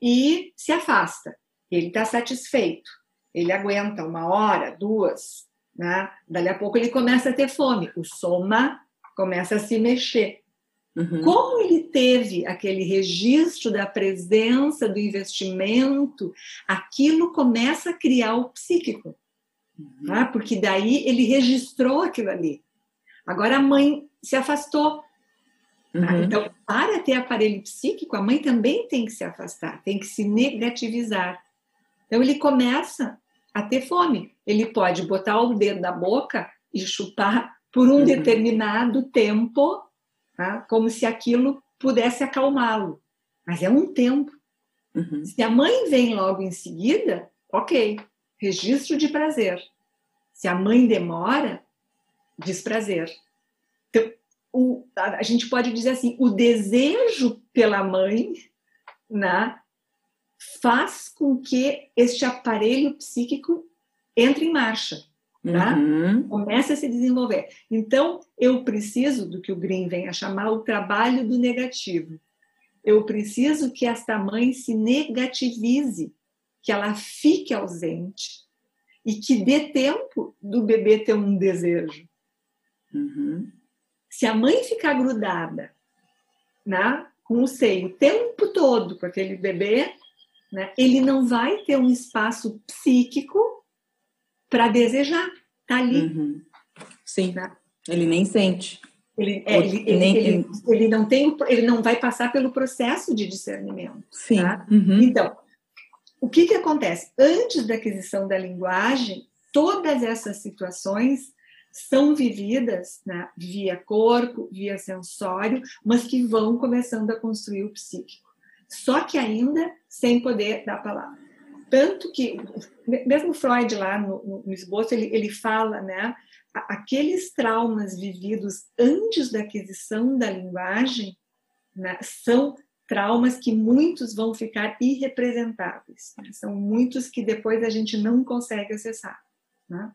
[SPEAKER 3] e se afasta. Ele está satisfeito, ele aguenta uma hora, duas, né? Dali a pouco ele começa a ter fome, o soma começa a se mexer. Uhum. Como ele teve aquele registro da presença do investimento, aquilo começa a criar o psíquico né? porque daí ele registrou aquilo ali. Agora a mãe se afastou. Tá? Uhum. Então, para ter aparelho psíquico, a mãe também tem que se afastar, tem que se negativizar. Então, ele começa a ter fome. Ele pode botar o dedo na boca e chupar por um uhum. determinado tempo, tá? como se aquilo pudesse acalmá-lo. Mas é um tempo.
[SPEAKER 1] Uhum.
[SPEAKER 3] Se a mãe vem logo em seguida, ok, registro de prazer. Se a mãe demora, desprazer. Então, o, a, gente pode dizer assim, o desejo pela mãe né, faz com que este aparelho psíquico entre em marcha. Tá? Uhum. Começa a se desenvolver. Então, eu preciso do que o Green vem a chamar o trabalho do negativo. Eu preciso que esta mãe se negativize, que ela fique ausente e que dê tempo do bebê ter um desejo. Uhum. Se a mãe ficar grudada né, com o seio o tempo todo com aquele bebê, né, ele não vai ter um espaço psíquico para desejar. Tá ali. Uhum.
[SPEAKER 1] Sim. Né? Ele nem sente.
[SPEAKER 3] Ele, é, ele, ele, nem, ele, ele, não tem, ele não vai passar pelo processo de discernimento. Sim. Tá? Uhum. Então, o que, que acontece? Antes da aquisição da linguagem, todas essas situações são vividas né, via corpo, via sensório, mas que vão começando a construir o psíquico. Só que ainda sem poder da palavra. Tanto que, mesmo Freud lá no, no esboço, ele, ele fala, né, aqueles traumas vividos antes da aquisição da linguagem né, são traumas que muitos vão ficar irrepresentáveis. Né? São muitos que depois a gente não consegue acessar. Né?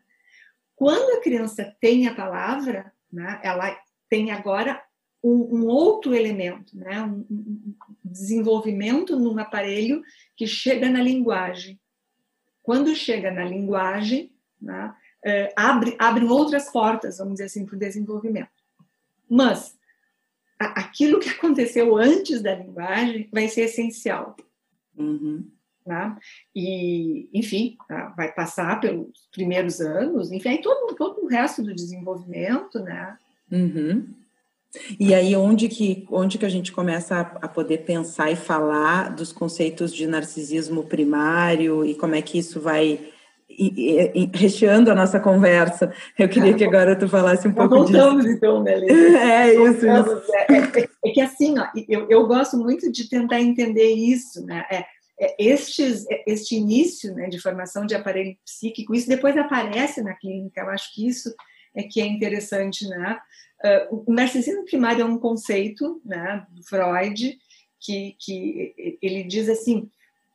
[SPEAKER 3] Quando a criança tem a palavra, né, ela tem agora um, um outro elemento, né, um, um, desenvolvimento num aparelho que chega na linguagem. Quando chega na linguagem, né, é, abre, abre outras portas, vamos dizer assim, para o desenvolvimento. Mas aquilo que aconteceu antes da linguagem vai ser essencial. Uhum. Né? E, enfim, tá? vai passar pelos primeiros anos, enfim, aí todo, todo o resto do desenvolvimento, né?
[SPEAKER 1] Uhum. E aí onde que, onde que a gente começa a, a, poder pensar e falar dos conceitos de narcisismo primário e como é que isso vai e, e, recheando a nossa conversa. Eu queria que agora tu falasse um pouco
[SPEAKER 3] voltamos,
[SPEAKER 1] disso.
[SPEAKER 3] então, Melissa.
[SPEAKER 1] É isso, isso.
[SPEAKER 3] É, é, é, que assim, ó, eu, eu gosto muito de tentar entender isso, né? É estes, é, este início né, de formação de aparelho psíquico, isso depois aparece na clínica, eu acho que isso é que é interessante, né? Uh, o narcisismo primário é um conceito, né, do Freud, que, que ele diz assim,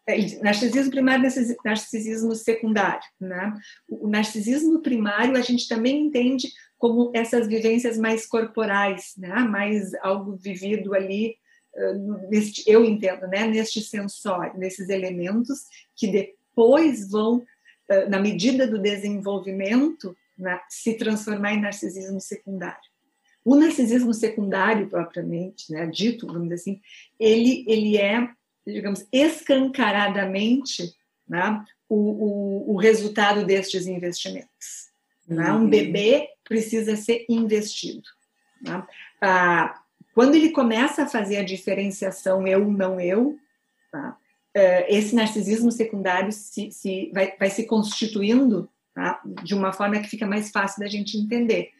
[SPEAKER 3] é, narcisismo primário narcisismo secundário, né? O narcisismo primário a gente também entende como essas vivências mais corporais, né? Mais algo vivido ali neste, eu entendo, né, neste sensório, nesses elementos que depois vão, na medida do desenvolvimento, né, se transformar em narcisismo secundário. O narcisismo secundário, propriamente, né, dito, vamos dizer assim, ele, ele é, digamos, escancaradamente né, o, o, o resultado destes investimentos. Né? Um uhum. bebê precisa ser investido. Né? Ah, quando ele começa a fazer a diferenciação eu, não eu, tá? É, esse narcisismo secundário se, se vai, vai, se constituindo tá? de uma forma que fica mais fácil da gente entender.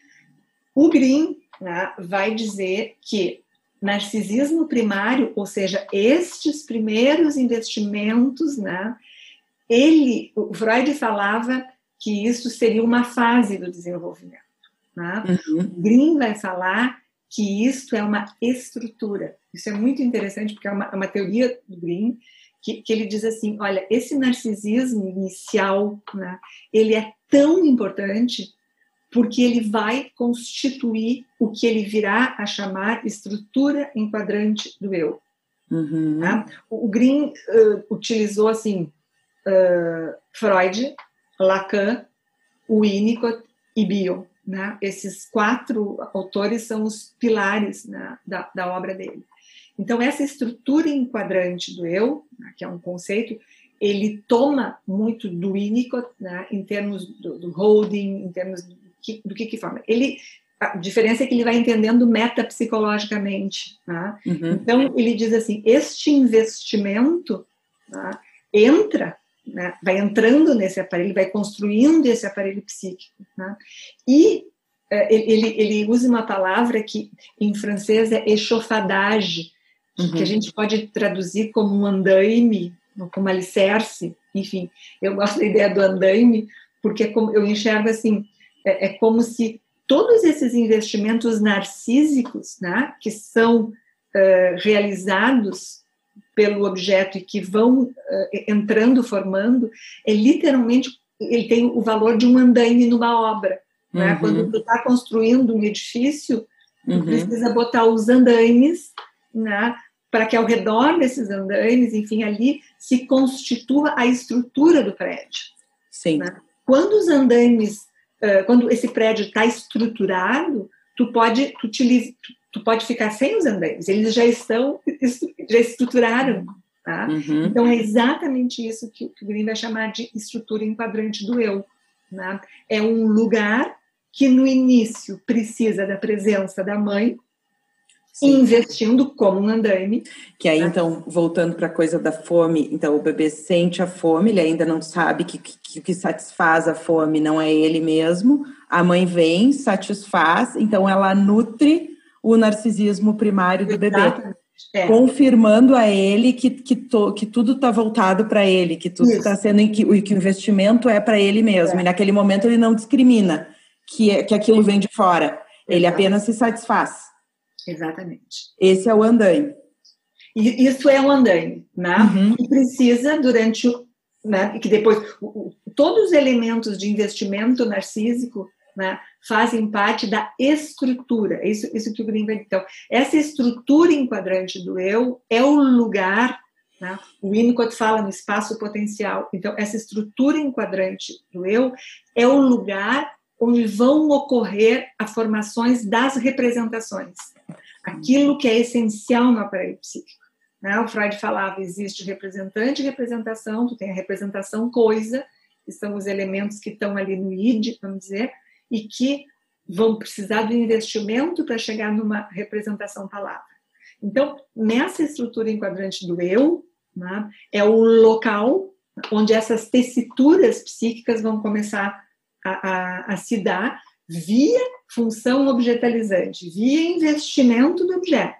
[SPEAKER 3] O Green né, vai dizer que narcisismo primário, ou seja, estes primeiros investimentos, né, ele, o Freud falava que isso seria uma fase do desenvolvimento. Né? Uhum. Green vai falar que isto é uma estrutura. Isso é muito interessante, porque é uma, é uma teoria do Green, que, que, ele diz assim, olha, esse narcisismo inicial, né, ele é tão importante porque ele vai constituir o que ele virá a chamar estrutura enquadrante do eu. Uhum. Tá? O, o Green uh, utilizou assim uh, Freud, Lacan, Winnicott e Bion. Né? Esses quatro autores são os pilares né, da, da obra dele. Então, essa estrutura enquadrante do eu, né, que é um conceito, ele toma muito do Winnicott, né, em termos do, do, holding, em termos do que, do que, que forma. Ele, a diferença é que ele vai entendendo metapsicologicamente. Né? Uhum. Então, ele diz assim: este investimento né, entra né? vai entrando nesse aparelho, vai construindo esse aparelho psíquico. Né? E é, ele, ele usa uma palavra que em francês é echofadage, uhum. que a gente pode traduzir como um andaime, como alicerce, enfim, eu gosto da ideia do andaime, porque é eu enxergo assim, é, é como se todos esses investimentos narcísicos, né, que são uh, realizados pelo objeto e que vão uh, entrando, formando, é literalmente ele tem o valor de um andaime numa obra. Né? Uhum. Quando tu está construindo um edifício, tu uhum. precisa botar os andaimes, né? para que ao redor desses andaimes, enfim, ali se constitua a estrutura do prédio.
[SPEAKER 1] Sim. Né?
[SPEAKER 3] Quando os andaimes, uh, quando esse prédio está estruturado, tu pode, tu, tu, pode ficar sem os andaimes, eles já estão, já estruturaram. Tá? Uhum. Então é exatamente isso que, que o Green vai chamar de estrutura enquadrante do eu. Né? É um lugar que no início precisa da presença da mãe, Sim. investindo como um andaime.
[SPEAKER 1] Que aí, então, voltando para a coisa da fome, então o bebê sente a fome, ele ainda não sabe que, que o que satisfaz a fome não é ele mesmo. A mãe vem, satisfaz, então ela nutre o narcisismo primário do Exatamente. bebê. É. Confirmando a ele que, que, to, que tudo está voltado para ele, que tudo está sendo que, que o investimento é para ele mesmo. É. E naquele momento ele não discrimina que, é, que aquilo vem de fora. Ele apenas se satisfaz.
[SPEAKER 3] Exatamente.
[SPEAKER 1] Esse é o andaime.
[SPEAKER 3] E isso é um andaime, né? Uhum. E precisa, durante o. Né, que depois. O, todos os elementos de investimento narcísico né, fazem parte da estrutura. Isso, isso que o Green vai. Então, essa estrutura enquadrante do eu é o lugar. Né, o Winnicott fala no espaço potencial. Então, essa estrutura enquadrante do eu é o lugar onde vão ocorrer as formações das representações aquilo que é essencial no aparelho psíquico. Né? O Freud falava, existe representante e representação, tu tem a representação coisa, que são os elementos que estão ali no id, vamos dizer, e que vão precisar do investimento para chegar numa representação palavra. Então, nessa estrutura enquadrante do eu, né, é o local onde essas tessituras psíquicas vão começar a, a, a se dar via função objetalizante, via investimento do objeto.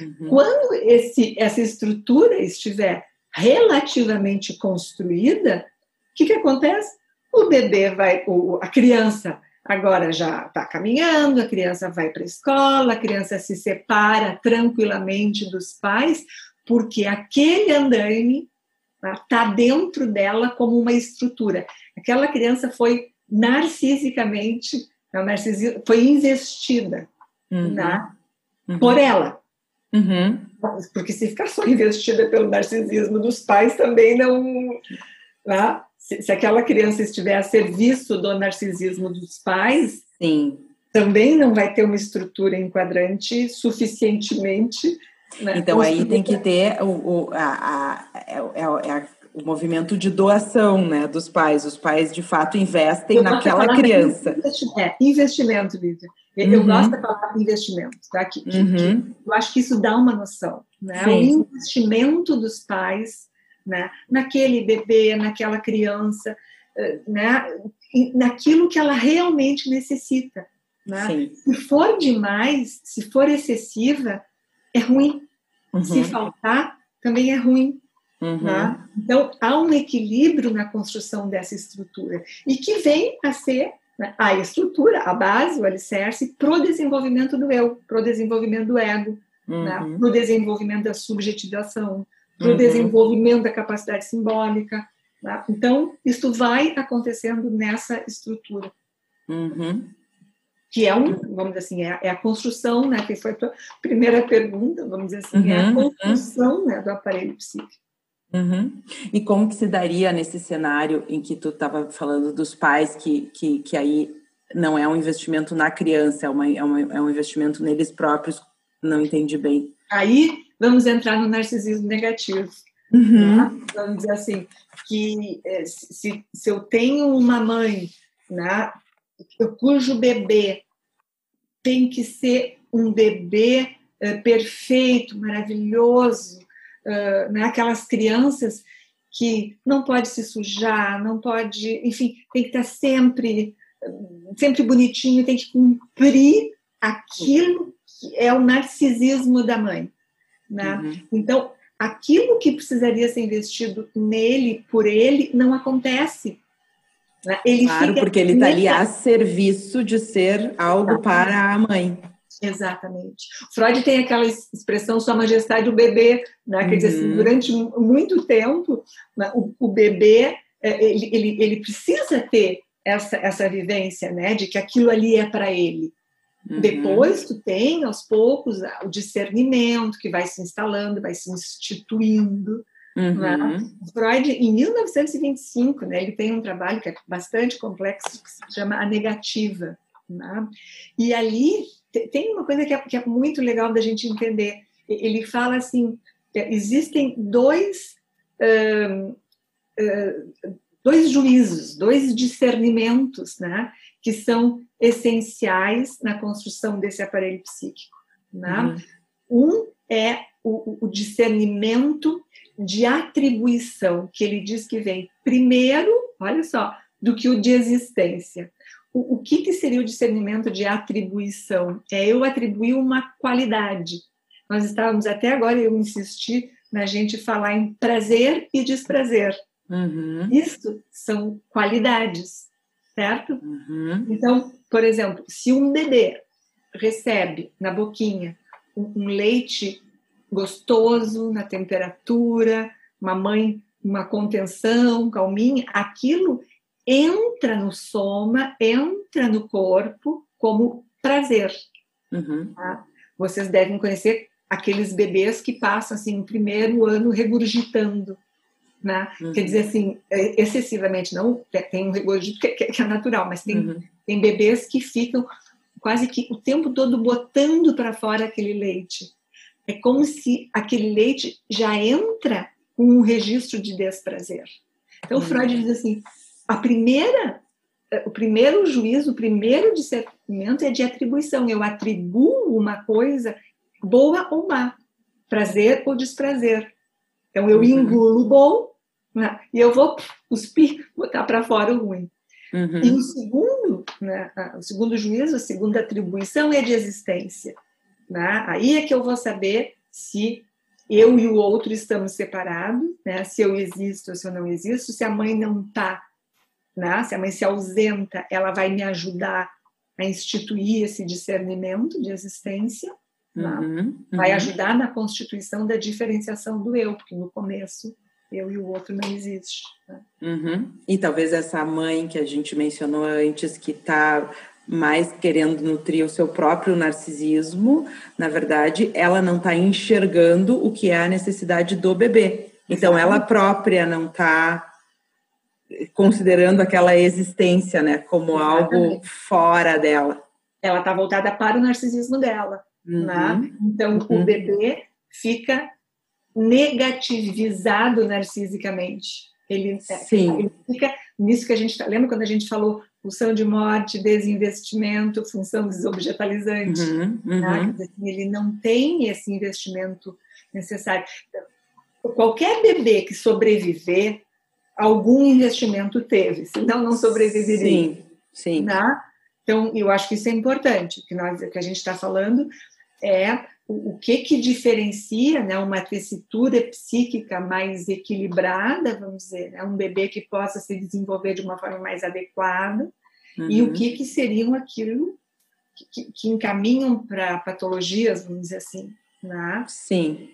[SPEAKER 3] Uhum. Quando esse, essa estrutura estiver relativamente construída, o que, que acontece? O bebê vai, o, a criança agora já está caminhando, a criança vai para a escola, a criança se separa tranquilamente dos pais, porque aquele andaime está tá dentro dela como uma estrutura. Aquela criança foi narcisicamente narcisismo foi investida uhum. Né, uhum. por ela. Uhum. Porque se ficar só investida pelo narcisismo dos pais, também não. Né? Se, se, aquela criança estiver a serviço do narcisismo dos pais,
[SPEAKER 1] Sim.
[SPEAKER 3] também não vai ter uma estrutura enquadrante suficientemente.
[SPEAKER 1] Né, então aí tem que ter o, o a, a, é, é, é a o movimento de doação né, dos pais. Os pais, de fato, investem eu naquela criança.
[SPEAKER 3] É, investimento, Lívia. Eu uhum. gosto da palavra investimento, tá? Que, que, uhum. que, eu acho que isso dá uma noção. Né? O investimento dos pais né, naquele bebê, naquela criança, eh, né, naquilo que ela realmente necessita. Né? Se for demais, se for excessiva, é ruim. Uhum. Se faltar, também é ruim. Uhum. Né? Então, há um equilíbrio na construção dessa estrutura e que vem a ser né, a estrutura, a base, o alicerce para o desenvolvimento do eu, para o desenvolvimento do ego, uhum. né, para o desenvolvimento da subjetivação, para o uhum. desenvolvimento da capacidade simbólica. Né? Então, isso vai acontecendo nessa estrutura.
[SPEAKER 1] Uhum.
[SPEAKER 3] Que é um, vamos dizer assim, é, é, a construção, né? Que foi a tua primeira pergunta, vamos dizer assim, é a uhum, uhum. construção né, do aparelho psíquico.
[SPEAKER 1] Uhum. E como que se daria nesse cenário em que tu estava falando dos pais que, que, que aí não é um investimento na criança, é, uma, é, uma, é um investimento neles próprios, não entendi bem.
[SPEAKER 3] Aí vamos entrar no narcisismo negativo.
[SPEAKER 1] Uhum. Tá?
[SPEAKER 3] Vamos dizer assim, que é, se, se eu tenho uma mãe né, cujo bebê tem que ser um bebê é, perfeito, maravilhoso, uh, né, aquelas crianças que não pode se sujar, não pode, enfim, tem que estar sempre, sempre bonitinho, tem que cumprir aquilo que é o narcisismo da mãe. Né? Uhum. Então, aquilo que precisaria ser investido nele, por ele, não acontece. Né?
[SPEAKER 1] Ele claro, porque ele está ali a serviço de ser algo Exatamente. para a mãe.
[SPEAKER 3] Exatamente. Freud tem aquela expressão Sua Majestade o bebê, né? Quer dizer, assim, uhum. durante muito tempo, né, o, o, bebê é, ele, ele, ele precisa ter essa, essa vivência, né? De que aquilo ali é para ele. Uhum. Depois tu tem, aos poucos, o discernimento que vai se instalando, vai se instituindo. Uhum. Né? Freud, em 1925, né, ele tem um trabalho que é bastante complexo, que se chama A Negativa. Né? E ali tem uma coisa que é, que é muito legal da gente entender. Ele fala assim: é, existem dois, uh, uh, dois juízos, dois discernimentos, né, que são essenciais na construção desse aparelho psíquico. Né? Uhum. Um é o, o, discernimento de atribuição, que ele diz que vem primeiro, olha só, do que o de existência. O, o que, que seria o discernimento de atribuição? É eu atribuir uma qualidade. Nós estávamos até agora, eu insisti na gente falar em prazer e desprazer. Uhum. Isso são qualidades, certo? Uhum. Então, por exemplo, se um bebê recebe na boquinha um, um leite gostoso, na temperatura, uma mãe, uma contenção, calminha, aquilo entra no soma, entra no corpo como prazer. Uhum. Tá? Vocês devem conhecer aqueles bebês que passam assim o primeiro ano regurgitando, né? Uhum. Quer dizer assim, é, excessivamente não tem um regurgito que, que é natural, mas tem, uhum. tem bebês que ficam quase que o tempo todo botando para fora aquele leite. É como se aquele leite já entra com um registro de desprazer. Então, uhum. Freud diz assim: a primeira, eh, o primeiro juízo, o primeiro discernimento é de atribuição. Eu atribuo uma coisa boa ou má, prazer ou desprazer. Então eu uhum. engulo bom né, e eu vou cuspir, botar para fora o ruim. Uhum. E o segundo, né, o segundo juízo, a segunda atribuição é de existência. Né? Aí é que eu vou saber se eu e o outro estamos separados, né? se eu existo ou se eu não existo, se a mãe não está né? Se a mãe se ausenta, ela vai me ajudar a instituir esse discernimento de existência, né? uhum, uhum. vai ajudar na constituição da diferenciação do eu, porque no começo eu e o outro não existe. Né?
[SPEAKER 1] Uhum. E talvez essa mãe que a gente mencionou antes, que está mais querendo nutrir o seu próprio narcisismo, na verdade, ela não está enxergando o que é a necessidade do bebê. Então, ela própria não está considerando aquela existência, né, como Exatamente. algo fora dela.
[SPEAKER 3] Ela está voltada para o narcisismo dela, uhum. né? Então uhum. o bebê fica negativizado narcisicamente. Ele, é, Sim. ele fica nisso que a gente tá, lembra quando a gente falou função de morte, desinvestimento, função desobjetalizante. Uhum, uhum. Né? Assim, ele não tem esse investimento necessário. Qualquer bebê que sobreviver algum investimento teve, senão não sobreviveria. Sim, sim. Né? Então, eu acho que isso é importante, que nós, que a gente está falando é o, que que diferencia, né, uma tessitura psíquica mais equilibrada, vamos dizer, né, um bebê que possa se desenvolver de uma forma mais adequada, uhum. e o uhum. que que seriam aquilo que, que encaminham para patologias, vamos dizer assim, né?
[SPEAKER 1] Sim.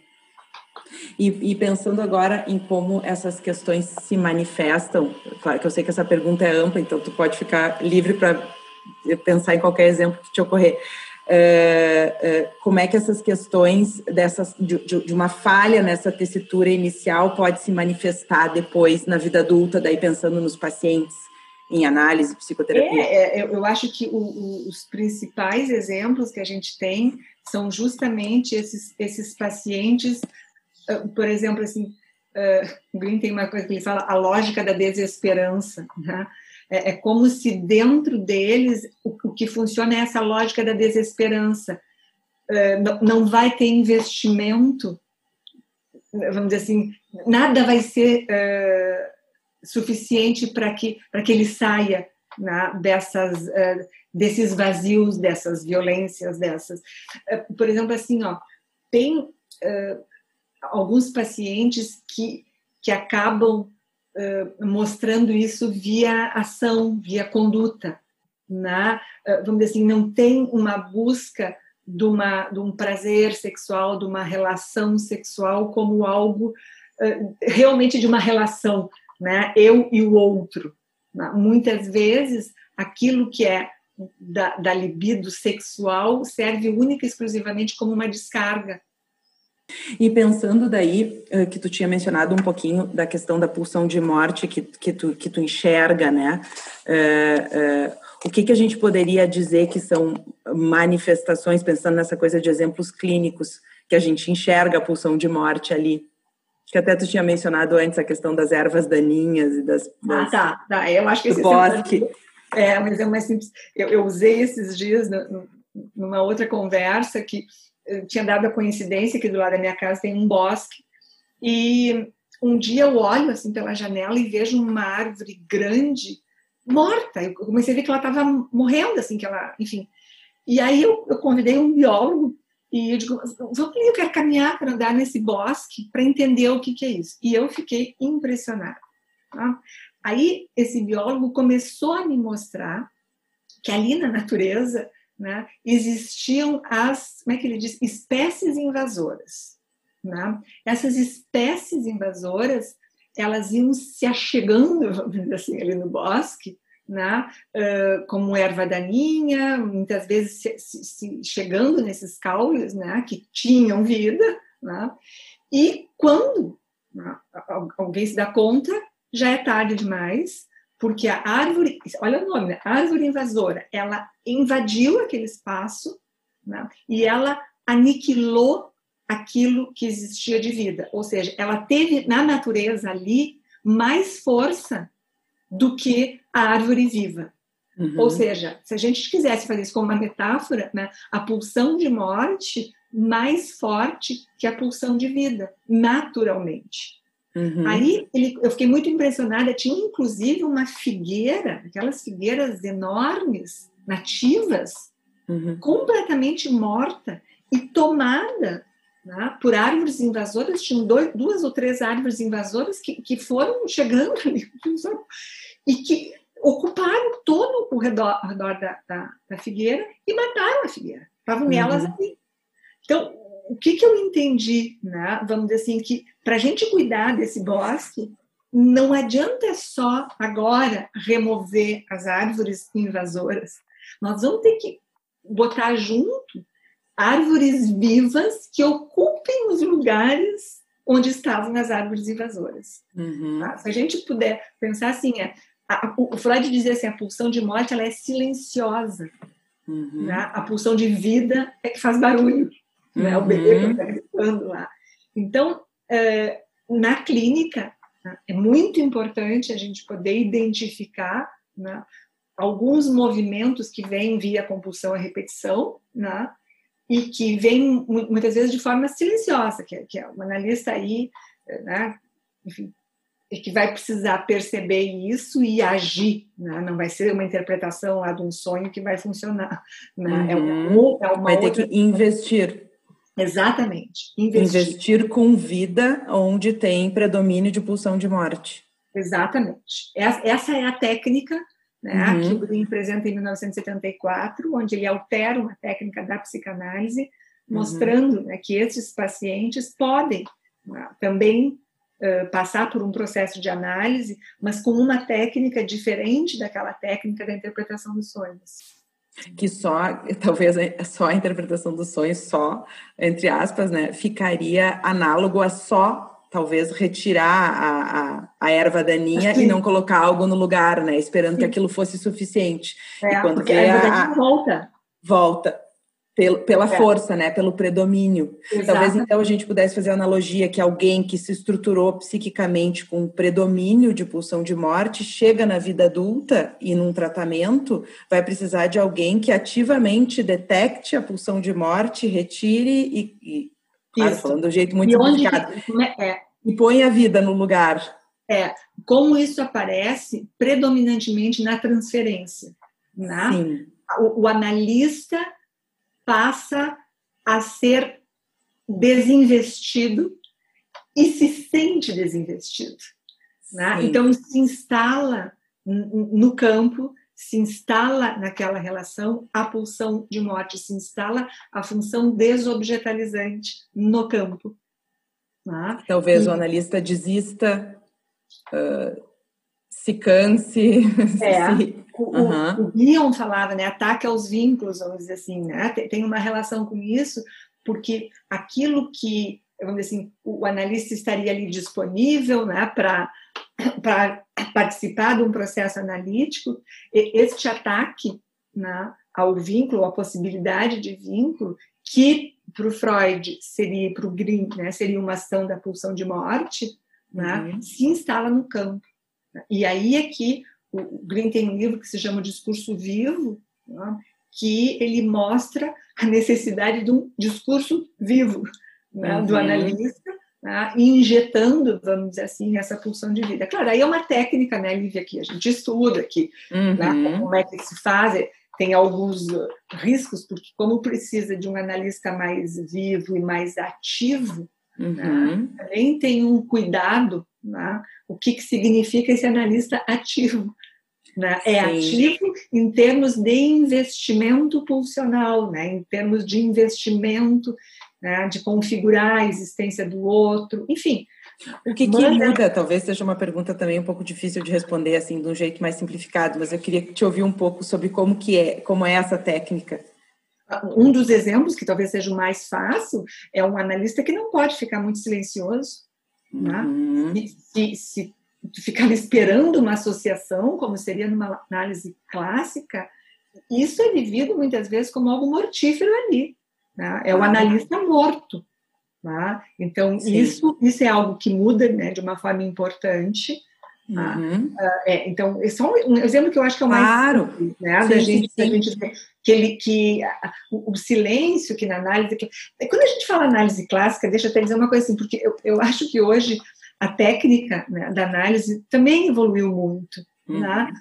[SPEAKER 1] E, e, pensando agora em como essas questões se manifestam, claro que eu sei que essa pergunta é ampla, então tu pode ficar livre para pensar em qualquer exemplo que te ocorrer. É, é, como é que essas questões dessas, de, de, uma falha nessa tessitura inicial pode se manifestar depois na vida adulta, daí pensando nos pacientes em análise, psicoterapia?
[SPEAKER 3] É, é eu acho que o, o, os principais exemplos que a gente tem são justamente esses, esses pacientes ah, por exemplo, assim, o Green tem uma coisa que ele fala, a lógica da desesperança, né? É, é, como se dentro deles o, o, que funciona é essa lógica da desesperança. Uh, não, não vai ter investimento, vamos dizer assim, nada vai ser uh, suficiente para que, que ele saia né, dessas, desses vazios, dessas violências, dessas. por exemplo, assim, ó, tem alguns pacientes que, que acabam mostrando isso via ação, via conduta. Né? Uh, vamos dizer assim, não tem uma busca de, uma, de um prazer sexual, de uma relação sexual como algo realmente de uma relação, né? eu e o outro. Né? Muitas vezes, aquilo que é da, da libido sexual serve única e exclusivamente como uma descarga.
[SPEAKER 1] E pensando daí, eh, que tu tinha mencionado um pouquinho da questão da pulsão de morte que, que, tu, que tu enxerga, né? Uh, uh, o que, que a gente poderia dizer que são manifestações, pensando nessa coisa de exemplos clínicos, que a gente enxerga a pulsão de morte ali? Que até tu tinha mencionado antes a questão das ervas daninhas e das.
[SPEAKER 3] das ah, tá, tá. Eu acho que esse
[SPEAKER 1] bosque.
[SPEAKER 3] É, mas é mais simples. Eu, eu usei esses dias no, numa outra conversa que tinha dado a coincidência que do lado da minha casa tem um bosque e um dia eu olho assim pela janela e vejo uma árvore grande morta. Eu comecei a ver que ela estava morrendo, assim, que ela, enfim. E aí eu, eu convidei um biólogo e eu digo, vamos eu quero caminhar para andar nesse bosque para entender o que, que é isso. E eu fiquei impressionada. Tá? Aí esse biólogo começou a me mostrar que ali na natureza né, existiam as, como é que ele diz, espécies invasoras. Né? Essas espécies invasoras, elas iam se achegando, vamos dizer assim, ali no bosque, né? Uh, como erva daninha, muitas vezes se, se, se chegando nesses caules né? que tinham vida. Né? E quando né, alguém se dá conta, já é tarde demais, porque a árvore, olha o nome, né? árvore invasora, ela invadiu aquele espaço né? e ela aniquilou aquilo que existia de vida. Ou seja, ela teve na natureza ali mais força do que a árvore viva. Uhum. Ou seja, se a gente quisesse fazer isso como uma metáfora, né, a pulsão de morte mais forte que a pulsão de vida, naturalmente. Uhum. Aí ele, eu fiquei muito impressionada. Tinha inclusive uma figueira, aquelas figueiras enormes, nativas, uhum. completamente morta e tomada né, por árvores invasoras. Tinham dois, duas ou três árvores invasoras que, que foram chegando ali e que ocuparam todo o redor, ao redor da, da, da, figueira e mataram a figueira. Estavam nelas uhum. ali. Então, o que, que eu entendi, né? vamos dizer assim, que para a gente cuidar desse bosque, não adianta só agora remover as árvores invasoras. Nós vamos ter que botar junto árvores vivas que ocupem os lugares onde estavam as árvores invasoras. Uhum. Tá? Se a gente puder pensar assim, é, a, o Freud dizia assim, a pulsão de morte ela é silenciosa. Uhum. Né? A pulsão de vida é que faz barulho né? O bebê que está gritando lá. Então, é, na clínica, né, é muito importante a gente poder identificar né, alguns movimentos que vêm via compulsão à repetição, né, e que vêm muitas vezes de forma silenciosa, que é, que é o analista aí, né, enfim, e que vai precisar perceber isso e agir, né? não vai ser uma interpretação lá de um sonho que vai funcionar, né? é, uma,
[SPEAKER 1] uhum. é uma vai outra... ter que investir.
[SPEAKER 3] Exatamente.
[SPEAKER 1] Investir. Investir com vida onde tem predomínio de pulsão de morte.
[SPEAKER 3] Exatamente. Essa é a técnica né, uhum. que o Green apresenta em 1974, onde ele altera uma técnica da psicanálise, uhum. mostrando uhum. né, que esses pacientes podem né, também uh, passar por um processo de análise, mas com uma técnica diferente daquela técnica da interpretação dos sonhos
[SPEAKER 1] que só, talvez só a interpretação dos sonhos, só, entre aspas, né, ficaria análogo a só, talvez, retirar a, a, a erva daninha Sim. e não colocar algo no lugar, né, esperando Sim. que aquilo fosse suficiente.
[SPEAKER 3] É, e quando porque a volta.
[SPEAKER 1] Volta pelo, pela é. força, né? Pelo predomínio. Talvez então a gente pudesse fazer a analogia que alguém que se estruturou psiquicamente com predomínio de pulsão de morte chega na vida adulta e num tratamento vai precisar de alguém que ativamente detecte a pulsão de morte, retire e, e claro, falando do jeito muito complicado, é? e põe a vida no lugar.
[SPEAKER 3] É, como isso aparece predominantemente na transferência, né? Sim. O, o analista passa a ser desinvestido e se sente desinvestido. Né? Então, se instala no campo, se instala naquela relação a pulsão de morte, se instala a função desobjetalizante no campo.
[SPEAKER 4] Né? Talvez e... o analista desista, uh, se canse.
[SPEAKER 3] É. se... O, uhum. o, o falava, né? Ataque aos vínculos, vamos dizer assim, né? Tem uma relação com isso, porque aquilo que, vamos dizer assim, o analista estaria ali disponível, né? Para para participar de um processo analítico, este ataque né, ao vínculo, à possibilidade de vínculo, que para o Freud seria, para o Green, né, seria uma ação da pulsão de morte, né, uhum. se instala no campo. E aí é que o Green tem um livro que se chama Discurso Vivo, né, que ele mostra a necessidade de um discurso vivo né, uhum. do analista, né, injetando, vamos dizer assim, essa pulsão de vida. Claro, aí é uma técnica, né, Lívia, que a gente estuda aqui, uhum. né, como é que se faz, tem alguns riscos, porque como precisa de um analista mais vivo e mais ativo, uhum. né, também tem um cuidado, né, o que, que significa esse analista ativo. Né? É ativo em termos de investimento pulsional, né? em termos de investimento né, de configurar a existência do outro, enfim.
[SPEAKER 4] O que, que muda? Talvez seja uma pergunta também um pouco difícil de responder assim de um jeito mais simplificado, mas eu queria te ouvir um pouco sobre como que é, como é essa técnica.
[SPEAKER 3] Um dos exemplos que talvez seja o mais fácil é um analista que não pode ficar muito silencioso, né? uhum. se, se, se ficar esperando uma associação, como seria numa análise clássica, isso é vivido muitas vezes como algo mortífero ali. Né? É o analista morto. Né? Então, isso, isso é algo que muda né, de uma forma importante. Tá? Uhum. Uh, é, então, é só um exemplo que eu acho que é o mais
[SPEAKER 4] claro. simples,
[SPEAKER 3] né? Sim, da gente, sim. Da gente que, ele, que o, o, silêncio que na análise. Que, quando a gente fala análise clássica, deixa eu até dizer uma coisa assim, porque eu, eu acho que hoje a técnica né, da análise também evoluiu muito. Uhum. Né?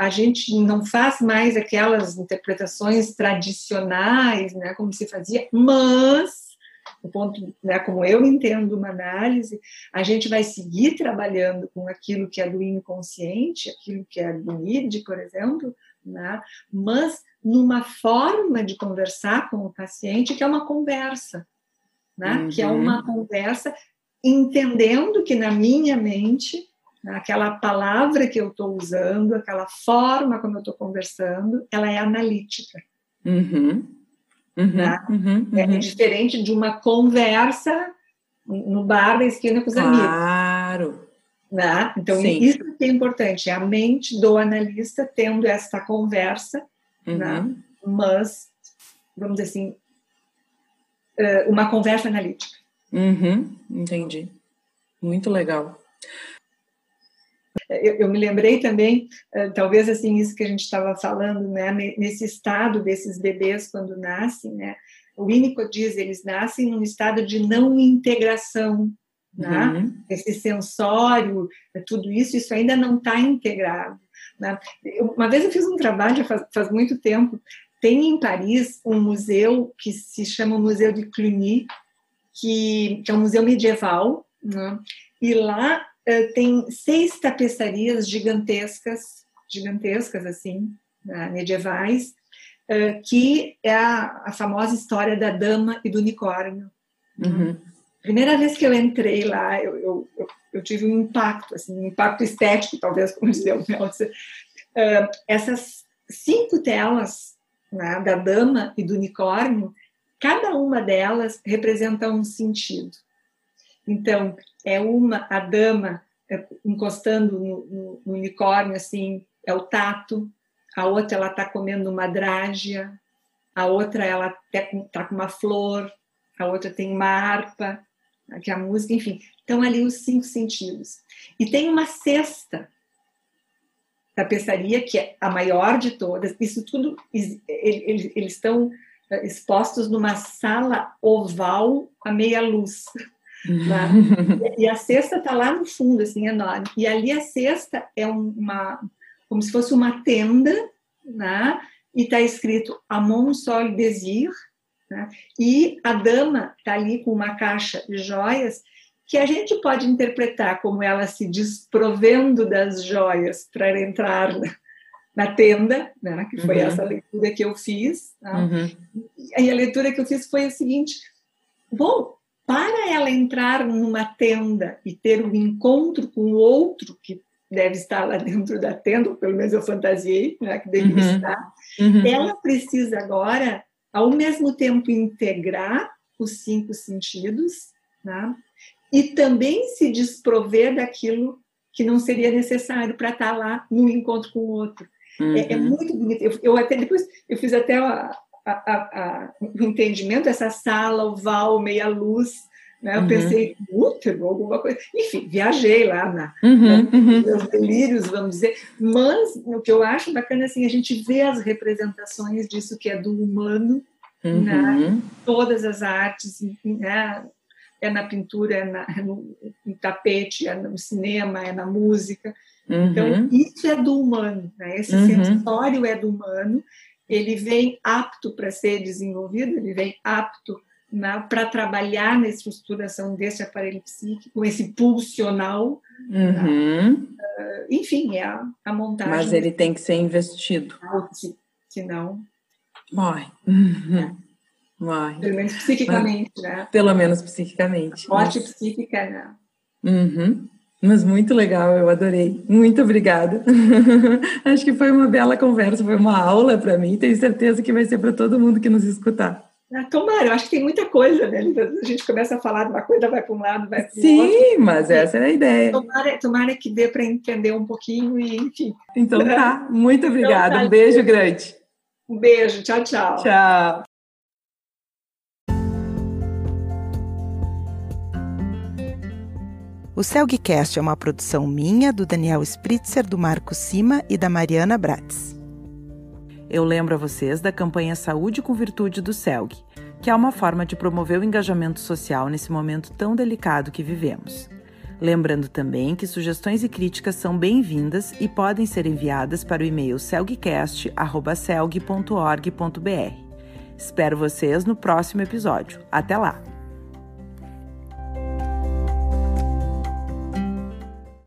[SPEAKER 3] a gente não faz mais aquelas interpretações tradicionais, né, como se fazia, mas o ponto, né, como eu entendo uma análise, a gente vai seguir trabalhando com aquilo que é do inconsciente, aquilo que é do id, por exemplo, né, mas numa forma de conversar com o paciente que é uma conversa, né, uhum. que é uma uhum. conversa entendendo que na minha mente aquela palavra que eu estou usando, aquela forma como eu estou conversando, ela é analítica. Uhum. Uhum, tá? uhum, é, é, diferente de uma conversa no bar da esquina com os
[SPEAKER 4] claro.
[SPEAKER 3] amigos.
[SPEAKER 4] Claro.
[SPEAKER 3] Né? Então, Sim. isso que é importante, é a mente do analista tendo esta conversa, né? Uhum. mas, vamos dizer assim, eh, uma conversa analítica.
[SPEAKER 4] Uhum, entendi. Muito legal.
[SPEAKER 3] Eu, eu, me lembrei também, uh, talvez assim, isso que a gente estava falando, né, nesse estado desses bebês quando nascem, né, o Winnicott diz, eles nascem num estado de não integração, né? Uhum. Esse sensório, tudo isso, isso ainda não está integrado. Né? Uma vez eu fiz um trabalho, faz, faz muito tempo, tem em Paris um museu que se chama Museu de Cluny, que, que é um museu medieval, né? e lá eh, tem seis tapeçarias gigantescas, gigantescas assim, né, medievais, uh, que é a, a, famosa história da dama e do unicórnio. Uhum. Primeira vez que eu entrei lá, eu, eu, eu, eu, tive um impacto, assim, um impacto estético, talvez, como dizia o Nelson. Uh, essas cinco telas né, da dama e do unicórnio, cada uma delas representa um sentido. Então, é uma, a dama é, encostando no, no, no, unicórnio, assim, é o tato, a outra ela está comendo uma drágia, a outra ela está com uma flor, a outra tem uma harpa, que é a música, enfim. Então, ali os cinco sentidos. E tem uma sexta tapeçaria, que é a maior de todas. Isso tudo, eles, estão é, expostos numa sala oval a meia luz. Né? e a cesta está lá no fundo, assim, enorme. E ali a cesta é uma, como se fosse uma tenda, né? e está escrito Amon Sol Desir, né? e a dama está ali com uma caixa de joias que a gente pode interpretar como ela se desprovendo das joias para entrar na, na tenda, né? que foi uhum. essa leitura que eu fiz. Tá? Uhum. E a leitura que eu fiz foi a seguinte: bom, para ela entrar numa tenda e ter um encontro com o outro que deve estar lá dentro da tenda, ou pelo menos eu fantasiei né, que deve uhum. estar, uhum. ela precisa agora, ao mesmo tempo, integrar os cinco sentidos né, e também se desprover daquilo que não seria necessário para estar lá no encontro com o outro. Uhum. É, é, uhum. muito bonito. Eu, eu, até depois eu fiz até a, a, a, o entendimento essa sala oval meia luz né? Eu uhum. pensei, útero, alguma coisa. Enfim, viajei lá na, uhum, uhum. meus delírios, vamos dizer. Mas o que eu acho bacana é assim, a gente vê as representações disso que é do humano, uhum. né? todas as artes, né? é na pintura, é, na, é no, no, tapete, é no cinema, é na música. Então, uhum. isso é do humano, né? esse uhum. sensório é do humano, ele vem apto para ser desenvolvido, ele vem apto né, para trabalhar na estruturação desse aparelho psíquico, esse pulsional. Uhum. Uh, enfim, é a, a, montagem.
[SPEAKER 1] Mas ele tem que ser investido.
[SPEAKER 3] Se, senão.
[SPEAKER 1] Morre. Uhum. Morre.
[SPEAKER 3] Pelo menos psiquicamente, né?
[SPEAKER 1] Pelo menos psiquicamente.
[SPEAKER 3] Morte Mas... psíquica, né?
[SPEAKER 1] Uhum. Mas muito legal, eu adorei. Muito obrigada. Acho que foi uma bela conversa, foi uma aula para mim. Tenho certeza que vai ser para todo mundo que nos escutar.
[SPEAKER 3] Ah, tomara, eu acho que tem muita coisa, né? A gente começa a falar de uma coisa, vai para um lado, vai para o
[SPEAKER 1] outro. Sim, mas essa é a ideia.
[SPEAKER 3] Tomara, tomara que dê para entender um pouquinho e, enfim.
[SPEAKER 1] Então tá, muito obrigada. Então, tá, um beijo grande.
[SPEAKER 3] Um beijo, tchau, tchau.
[SPEAKER 1] Tchau.
[SPEAKER 4] O Celgcast é uma produção minha, do Daniel Spritzer, do Marco Sima e da Mariana Brates. Eu lembro a vocês da campanha Saúde com Virtude do CELG, que é uma forma de promover o engajamento social nesse momento tão delicado que vivemos. Lembrando também que sugestões e críticas são bem-vindas e podem ser enviadas para o e-mail celgcast.celg.org.br. Espero vocês no próximo episódio. Até lá!